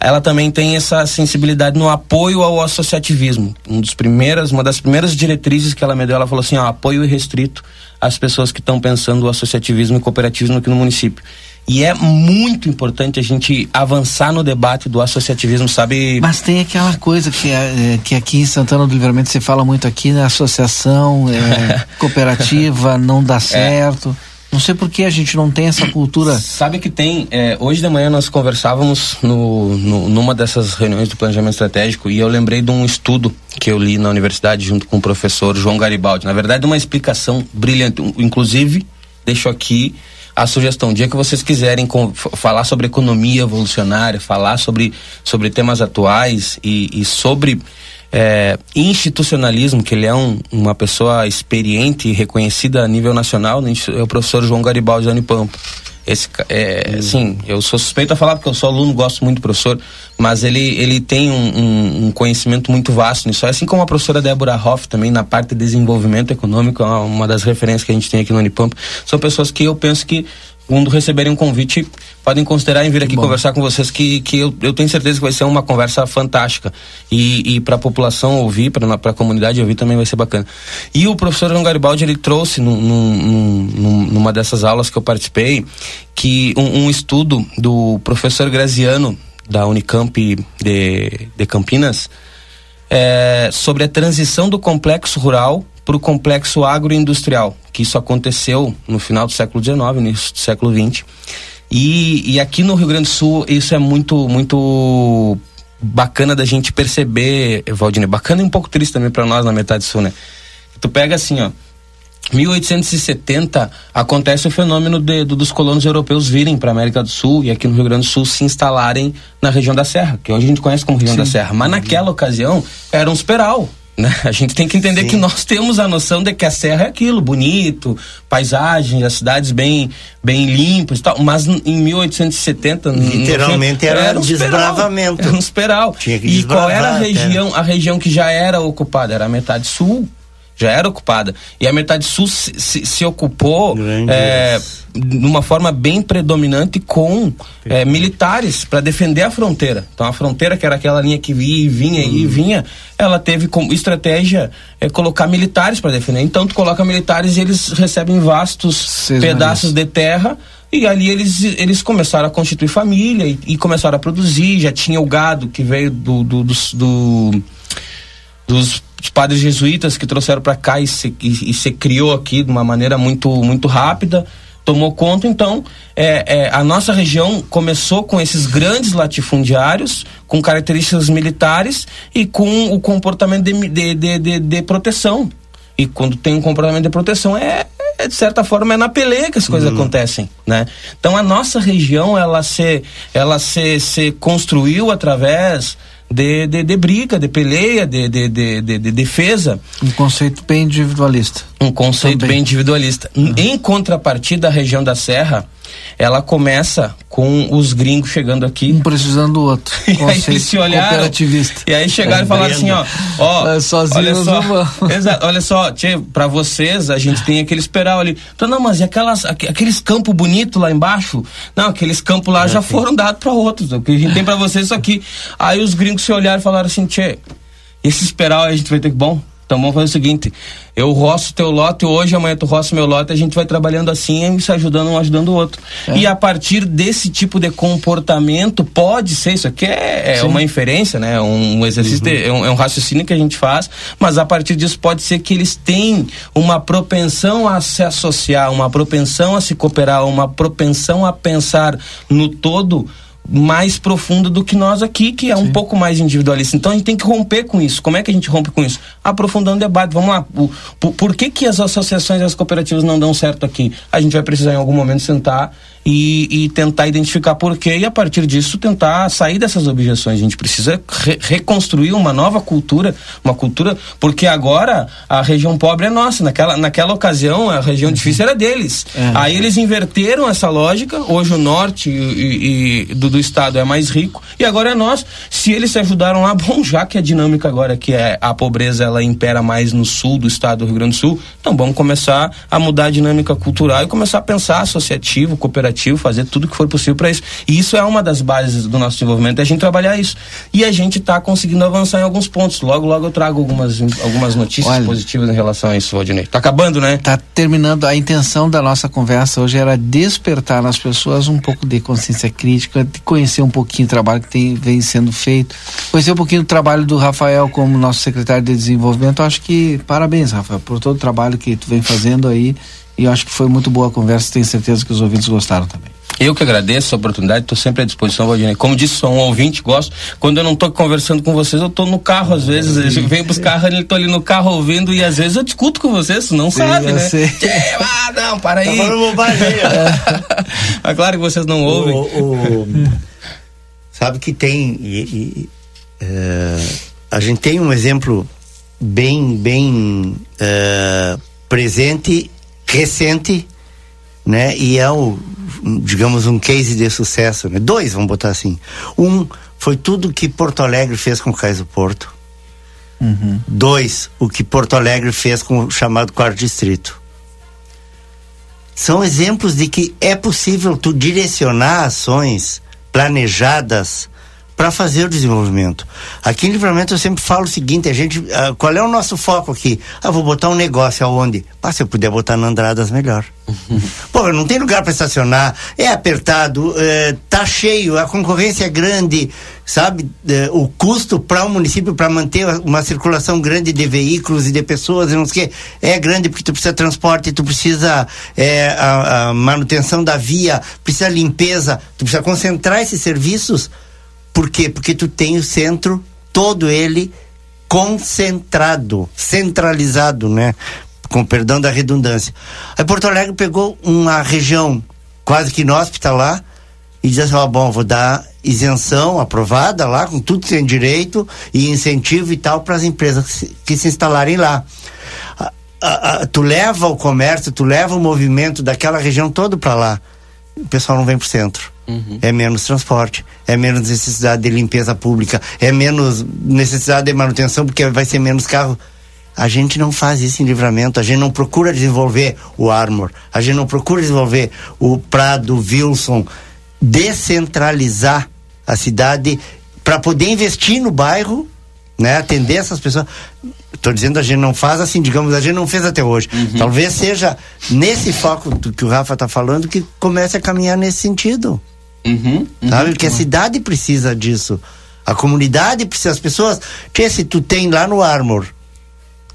Ela também tem essa sensibilidade no apoio ao associativismo. Um dos primeiras, uma das primeiras diretrizes que ela me deu, ela falou assim, ó, apoio restrito às pessoas que estão pensando o associativismo e cooperativismo aqui no município. E é muito importante a gente avançar no debate do associativismo, sabe? Mas tem aquela coisa que, é, que aqui em Santana do Livramento se fala muito aqui, né? Associação, é, cooperativa, não dá é. certo. É. Não sei por que a gente não tem essa cultura. Sabe que tem. É, hoje de manhã nós conversávamos no, no, numa dessas reuniões do planejamento estratégico e eu lembrei de um estudo que eu li na universidade junto com o professor João Garibaldi. Na verdade, uma explicação brilhante. Inclusive, deixo aqui a sugestão. Dia que vocês quiserem falar sobre economia evolucionária, falar sobre, sobre temas atuais e, e sobre é, institucionalismo, que ele é um, uma pessoa experiente e reconhecida a nível nacional, né, é o professor João Garibaldi da Unipampa. Esse, é, hum. Sim, eu sou suspeito a falar porque eu sou aluno, gosto muito do professor, mas ele, ele tem um, um, um, conhecimento muito vasto nisso, assim como a professora Débora Hoff também na parte de desenvolvimento econômico, é uma das referências que a gente tem aqui no Unipampa. São pessoas que eu penso que quando receberem um convite, podem considerar em vir aqui Bom. conversar com vocês, que, que eu, eu tenho certeza que vai ser uma conversa fantástica. E, e para a população ouvir, para a comunidade ouvir também vai ser bacana. E o professor João Garibaldi, ele trouxe num, num, num, numa dessas aulas que eu participei, que um, um estudo do professor Graziano, da Unicamp de, de Campinas, é, sobre a transição do complexo rural para o complexo agroindustrial, que isso aconteceu no final do século XIX, início do século XX. E, e aqui no Rio Grande do Sul isso é muito, muito bacana da gente perceber, Valdine, bacana e um pouco triste também para nós na metade sul, né? Tu pega assim, ó, 1870 acontece o fenômeno de, do, dos colonos europeus virem para a América do Sul e aqui no Rio Grande do Sul se instalarem na região da Serra, que hoje a gente conhece como região Sim. da Serra. Mas naquela ocasião era um esperal. Né? A gente tem que entender Sim. que nós temos a noção de que a serra é aquilo, bonito, paisagem, as cidades bem, bem limpas e tal, mas em 1870 literalmente era, era um desbravamento. Era um esperal. e qual era a região, a região que já era ocupada? Era a metade sul já era ocupada. E a metade sul se, se, se ocupou é, de uma forma bem predominante com é, militares para defender a fronteira. Então a fronteira, que era aquela linha que via e vinha hum. e vinha, ela teve como estratégia é, colocar militares para defender. Então tu coloca militares e eles recebem vastos pedaços de terra e ali eles, eles começaram a constituir família e, e começaram a produzir. Já tinha o gado que veio do, do, do, do dos os padres jesuítas que trouxeram para cá e se, e, e se criou aqui de uma maneira muito, muito rápida tomou conta, então é, é, a nossa região começou com esses grandes latifundiários, com características militares e com o comportamento de, de, de, de, de proteção. E quando tem um comportamento de proteção, é, é de certa forma é na peleia que as coisas uhum. acontecem, né? Então a nossa região ela se ela se, se construiu através de, de, de briga, de peleia, de, de, de, de, de, defesa. Um conceito bem individualista. Um conceito Também. bem individualista. Uhum. Em contrapartida, a região da Serra, ela começa com os gringos chegando aqui. Um precisando do outro. e aí eles se olharam. E aí chegaram e falaram assim, ó, ó, é, olha só, exato, olha só, tchê, pra vocês a gente tem aquele esperal ali. Então, não, mas e aquelas, aqueles campos bonitos lá embaixo? Não, aqueles campos lá é, já sim. foram dados para outros. O que a gente tem para vocês é isso aqui. Aí os gringos se olharam e falaram assim, tchê, esse esperal a gente vai ter que, bom, Então vamos fazer o seguinte: eu roço teu lote hoje, amanhã tu roça meu lote, a gente vai trabalhando assim, se ajudando um ajudando o outro. É. E a partir desse tipo de comportamento, pode ser, isso aqui é, é uma inferência, né? Um exercício, uhum. de, é, um, é um raciocínio que a gente faz, mas a partir disso pode ser que eles têm uma propensão a se associar, uma propensão a se cooperar, uma propensão a pensar no todo mais profunda do que nós aqui, que é Sim. um pouco mais individualista. Então a gente tem que romper com isso. Como é que a gente rompe com isso? Aprofundando o debate. Vamos lá. O, por, por que, que as associações e as cooperativas não dão certo aqui? A gente vai precisar em algum momento sentar e, e, tentar identificar por quê e a partir disso tentar sair dessas objeções. A gente precisa re reconstruir uma nova cultura, uma cultura, porque agora a região pobre é nossa. Naquela, naquela ocasião a região uhum. difícil era deles. É. Aí eles inverteram essa lógica. Hoje o norte e, e, do, do estado é mais rico e agora é nosso. Se eles se ajudaram lá, bom, já que a dinâmica agora que é a pobreza ela impera mais no sul do estado do Rio Grande do Sul, então vamos começar a mudar a dinâmica cultural e começar a pensar associativo, cooperativo fazer tudo que for possível para isso. E isso é uma das bases do nosso desenvolvimento, é a gente trabalhar isso. E a gente está conseguindo avançar em alguns pontos. Logo, logo eu trago algumas, algumas notícias Olha, positivas em relação a isso, Valdinei. Tá acabando, né? Tá terminando. A intenção da nossa conversa hoje era despertar nas pessoas um pouco de consciência crítica, de conhecer um pouquinho o trabalho que tem, vem sendo feito, conhecer um pouquinho do trabalho do Rafael como nosso secretário de desenvolvimento. Acho que parabéns, Rafael, por todo o trabalho que tu vem fazendo aí e eu acho que foi muito boa a conversa, tenho certeza que os ouvintes gostaram também. Eu que agradeço a oportunidade, estou sempre à disposição, Valdinei. Como disse, sou um ouvinte, gosto. Quando eu não estou conversando com vocês, eu estou no carro, às vezes. Eu venho buscar, eu estou ali no carro ouvindo e às vezes eu discuto com vocês, não Sim, sabe, né? Sei. ah, não, para aí. Tá bobagem aí, Mas claro que vocês não ouvem. O, o, sabe que tem. E, e, é, a gente tem um exemplo bem, bem é, presente recente, né? E é o, digamos, um case de sucesso, né? Dois, vamos botar assim. Um foi tudo que Porto Alegre fez com o Cais do Porto. Uhum. Dois, o que Porto Alegre fez com o chamado quarto distrito. São exemplos de que é possível tu direcionar ações planejadas para fazer o desenvolvimento. Aqui em Livramento eu sempre falo o seguinte, a gente, uh, qual é o nosso foco aqui? Ah, vou botar um negócio aonde? Ah, se eu puder botar na Andradas, melhor. Pô, não tem lugar para estacionar, é apertado, é, tá cheio, a concorrência é grande, sabe? É, o custo para o um município para manter uma circulação grande de veículos e de pessoas e não sei o que é grande porque tu precisa de transporte, tu precisa é, a, a manutenção da via, precisa limpeza, tu precisa concentrar esses serviços por quê? Porque tu tem o centro, todo ele concentrado, centralizado, né? Com perdão da redundância. Aí Porto Alegre pegou uma região quase que inóspita lá e disse assim, ó, oh, bom, vou dar isenção aprovada lá, com tudo sem direito e incentivo e tal para as empresas que se, que se instalarem lá. A, a, a, tu leva o comércio, tu leva o movimento daquela região todo para lá. O pessoal não vem pro centro. Uhum. É menos transporte, é menos necessidade de limpeza pública, é menos necessidade de manutenção, porque vai ser menos carro. A gente não faz isso em livramento, a gente não procura desenvolver o Armor, a gente não procura desenvolver o Prado, o Wilson, descentralizar a cidade para poder investir no bairro, né, atender essas pessoas. Estou dizendo a gente não faz assim, digamos, a gente não fez até hoje. Uhum. Talvez seja nesse foco do que o Rafa está falando que comece a caminhar nesse sentido. Uhum, uhum, sabe? Porque a cidade precisa disso. A comunidade precisa, as pessoas. Tia, se tu tem lá no Armor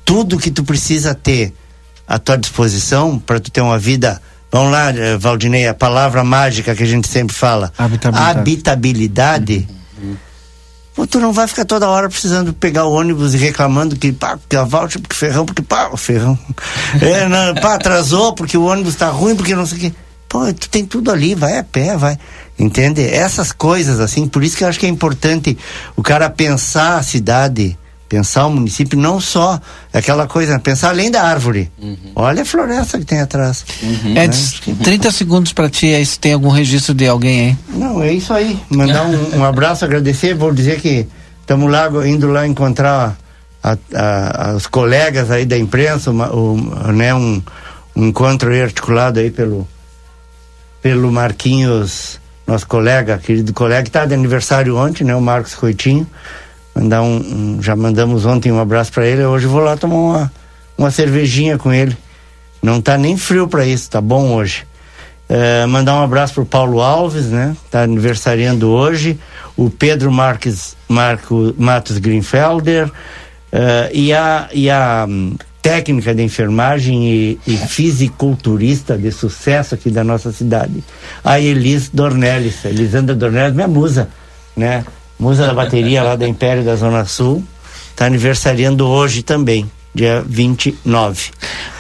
tudo que tu precisa ter à tua disposição para tu ter uma vida. Vamos lá, eh, Valdinei, a palavra mágica que a gente sempre fala. Habitabilidade. Habitabilidade. Uhum. Pô, tu não vai ficar toda hora precisando pegar o ônibus e reclamando que pá, que a voucher, porque ferrão, porque pá, o ferrão. é, não, pá, atrasou porque o ônibus tá ruim, porque não sei o quê. Pô, tu tem tudo ali, vai a pé, vai. Entende? Essas coisas, assim, por isso que eu acho que é importante o cara pensar a cidade, pensar o município, não só aquela coisa, pensar além da árvore. Uhum. Olha a floresta que tem atrás. Uhum. Né? Edson, 30 segundos para ti aí, se tem algum registro de alguém aí. Não, é isso aí. Mandar um, um abraço, agradecer, vou dizer que estamos lá, indo lá encontrar a, a, os colegas aí da imprensa, uma, o, né, um, um encontro aí articulado aí pelo pelo Marquinhos, nosso colega, querido colega, que está de aniversário ontem, né? O Marcos Coitinho. Mandar um, um já mandamos ontem um abraço para ele. Hoje vou lá tomar uma, uma cervejinha com ele. Não tá nem frio para isso, tá bom hoje. É, mandar um abraço pro Paulo Alves, né? Tá aniversariando hoje. O Pedro Marques, Marco Matos Greenfelder. Uh, e a, e a técnica de enfermagem e, e, fisiculturista de sucesso aqui da nossa cidade, a Elis Dornelles, Elisandra Dornelles, minha musa, né? Musa da bateria lá da Império da Zona Sul, está aniversariando hoje também dia 29.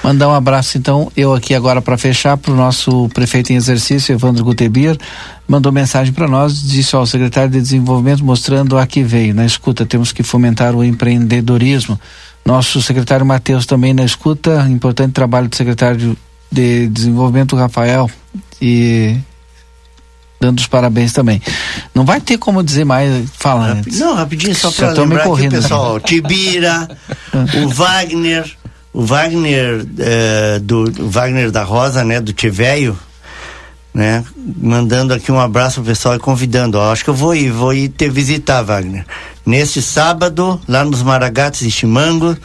Mandar um abraço, então, eu aqui agora para fechar, para o nosso prefeito em exercício, Evandro Gutebir, mandou mensagem para nós, disse ao secretário de Desenvolvimento, mostrando a que veio. Na escuta, temos que fomentar o empreendedorismo. Nosso secretário Matheus também na escuta, importante trabalho do secretário de Desenvolvimento, Rafael, e dando os parabéns também. Não vai ter como dizer mais, fala antes. Não, rapidinho, só para lembrar correndo, que o pessoal, Tibira, o Wagner, o Wagner eh, do o Wagner da Rosa, né, do Tiveio, né, mandando aqui um abraço pro pessoal e convidando, ó, acho que eu vou ir, vou ir te visitar, Wagner. Neste sábado, lá nos Maragatos de Chimango,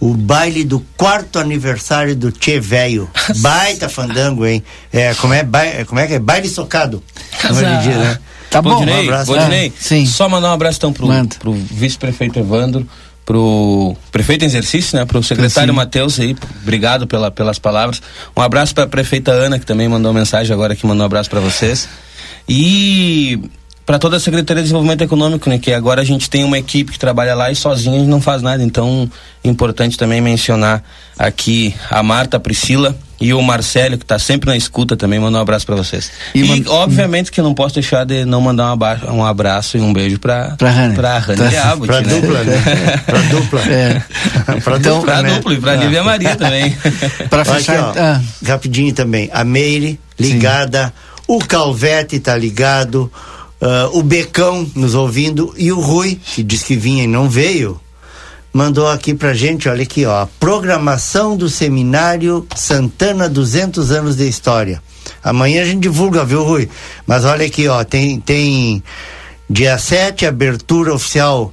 o baile do quarto aniversário do Tchê Velho. Baita fandango, hein? É, como é, baile, como é que é? Baile socado. Como ele diz, né? Tá bom, Valdinei, um abraço. Valdinei, ah, sim. só mandar um abraço então pro, pro vice-prefeito Evandro, pro prefeito em exercício, né, pro secretário Matheus aí, obrigado pela, pelas palavras. Um abraço para a prefeita Ana que também mandou mensagem agora que mandou um abraço para vocês. E para toda a Secretaria de Desenvolvimento Econômico, né? Que agora a gente tem uma equipe que trabalha lá e sozinho a gente não faz nada. Então, é importante também mencionar aqui a Marta, a Priscila e o Marcelo, que está sempre na escuta também, mandar um abraço para vocês. E, e obviamente que eu não posso deixar de não mandar um abraço, um abraço e um beijo para para Rani, pra Rani pra, Abbott, pra né? dupla, né? pra dupla. É. pra então, dupla, pra dupla e pra ah. Lívia Maria também. para fechar, aqui, ó, ah. rapidinho também, a Meire ligada, Sim. o Calvete tá ligado, Uh, o Becão nos ouvindo e o Rui, que diz que vinha e não veio, mandou aqui pra gente, olha aqui, ó, a programação do seminário Santana 200 anos de história. Amanhã a gente divulga, viu, Rui? Mas olha aqui, ó, tem tem dia 7 abertura oficial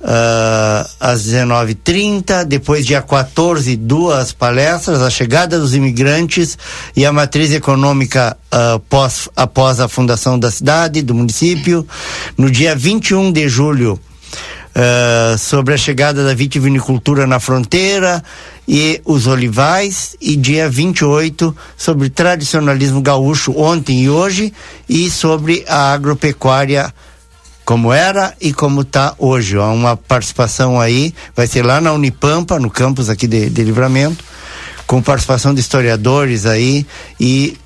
uh, às 19h30, depois dia 14, duas palestras, a chegada dos imigrantes e a matriz econômica uh, pós, após a fundação da cidade, do município. No dia 21 de julho, Uh, sobre a chegada da vitivinicultura na fronteira e os olivais, e dia 28 sobre tradicionalismo gaúcho ontem e hoje, e sobre a agropecuária como era e como está hoje. Ó, uma participação aí, vai ser lá na Unipampa, no campus aqui de, de Livramento, com participação de historiadores aí e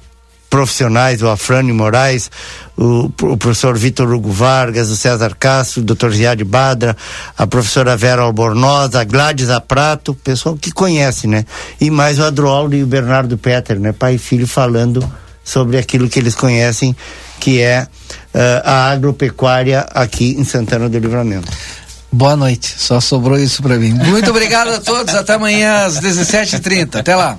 profissionais, o Afrânio Moraes, o, o professor Vitor Hugo Vargas, o César Castro, o doutor Ziad Badra, a professora Vera Albornoz, a Gladys Aprato, pessoal que conhece, né? E mais o Adroaldo e o Bernardo Peter, né? Pai e filho falando sobre aquilo que eles conhecem, que é uh, a agropecuária aqui em Santana do Livramento. Boa noite, só sobrou isso para mim. Muito obrigado a todos, até amanhã às 17h30. Até lá.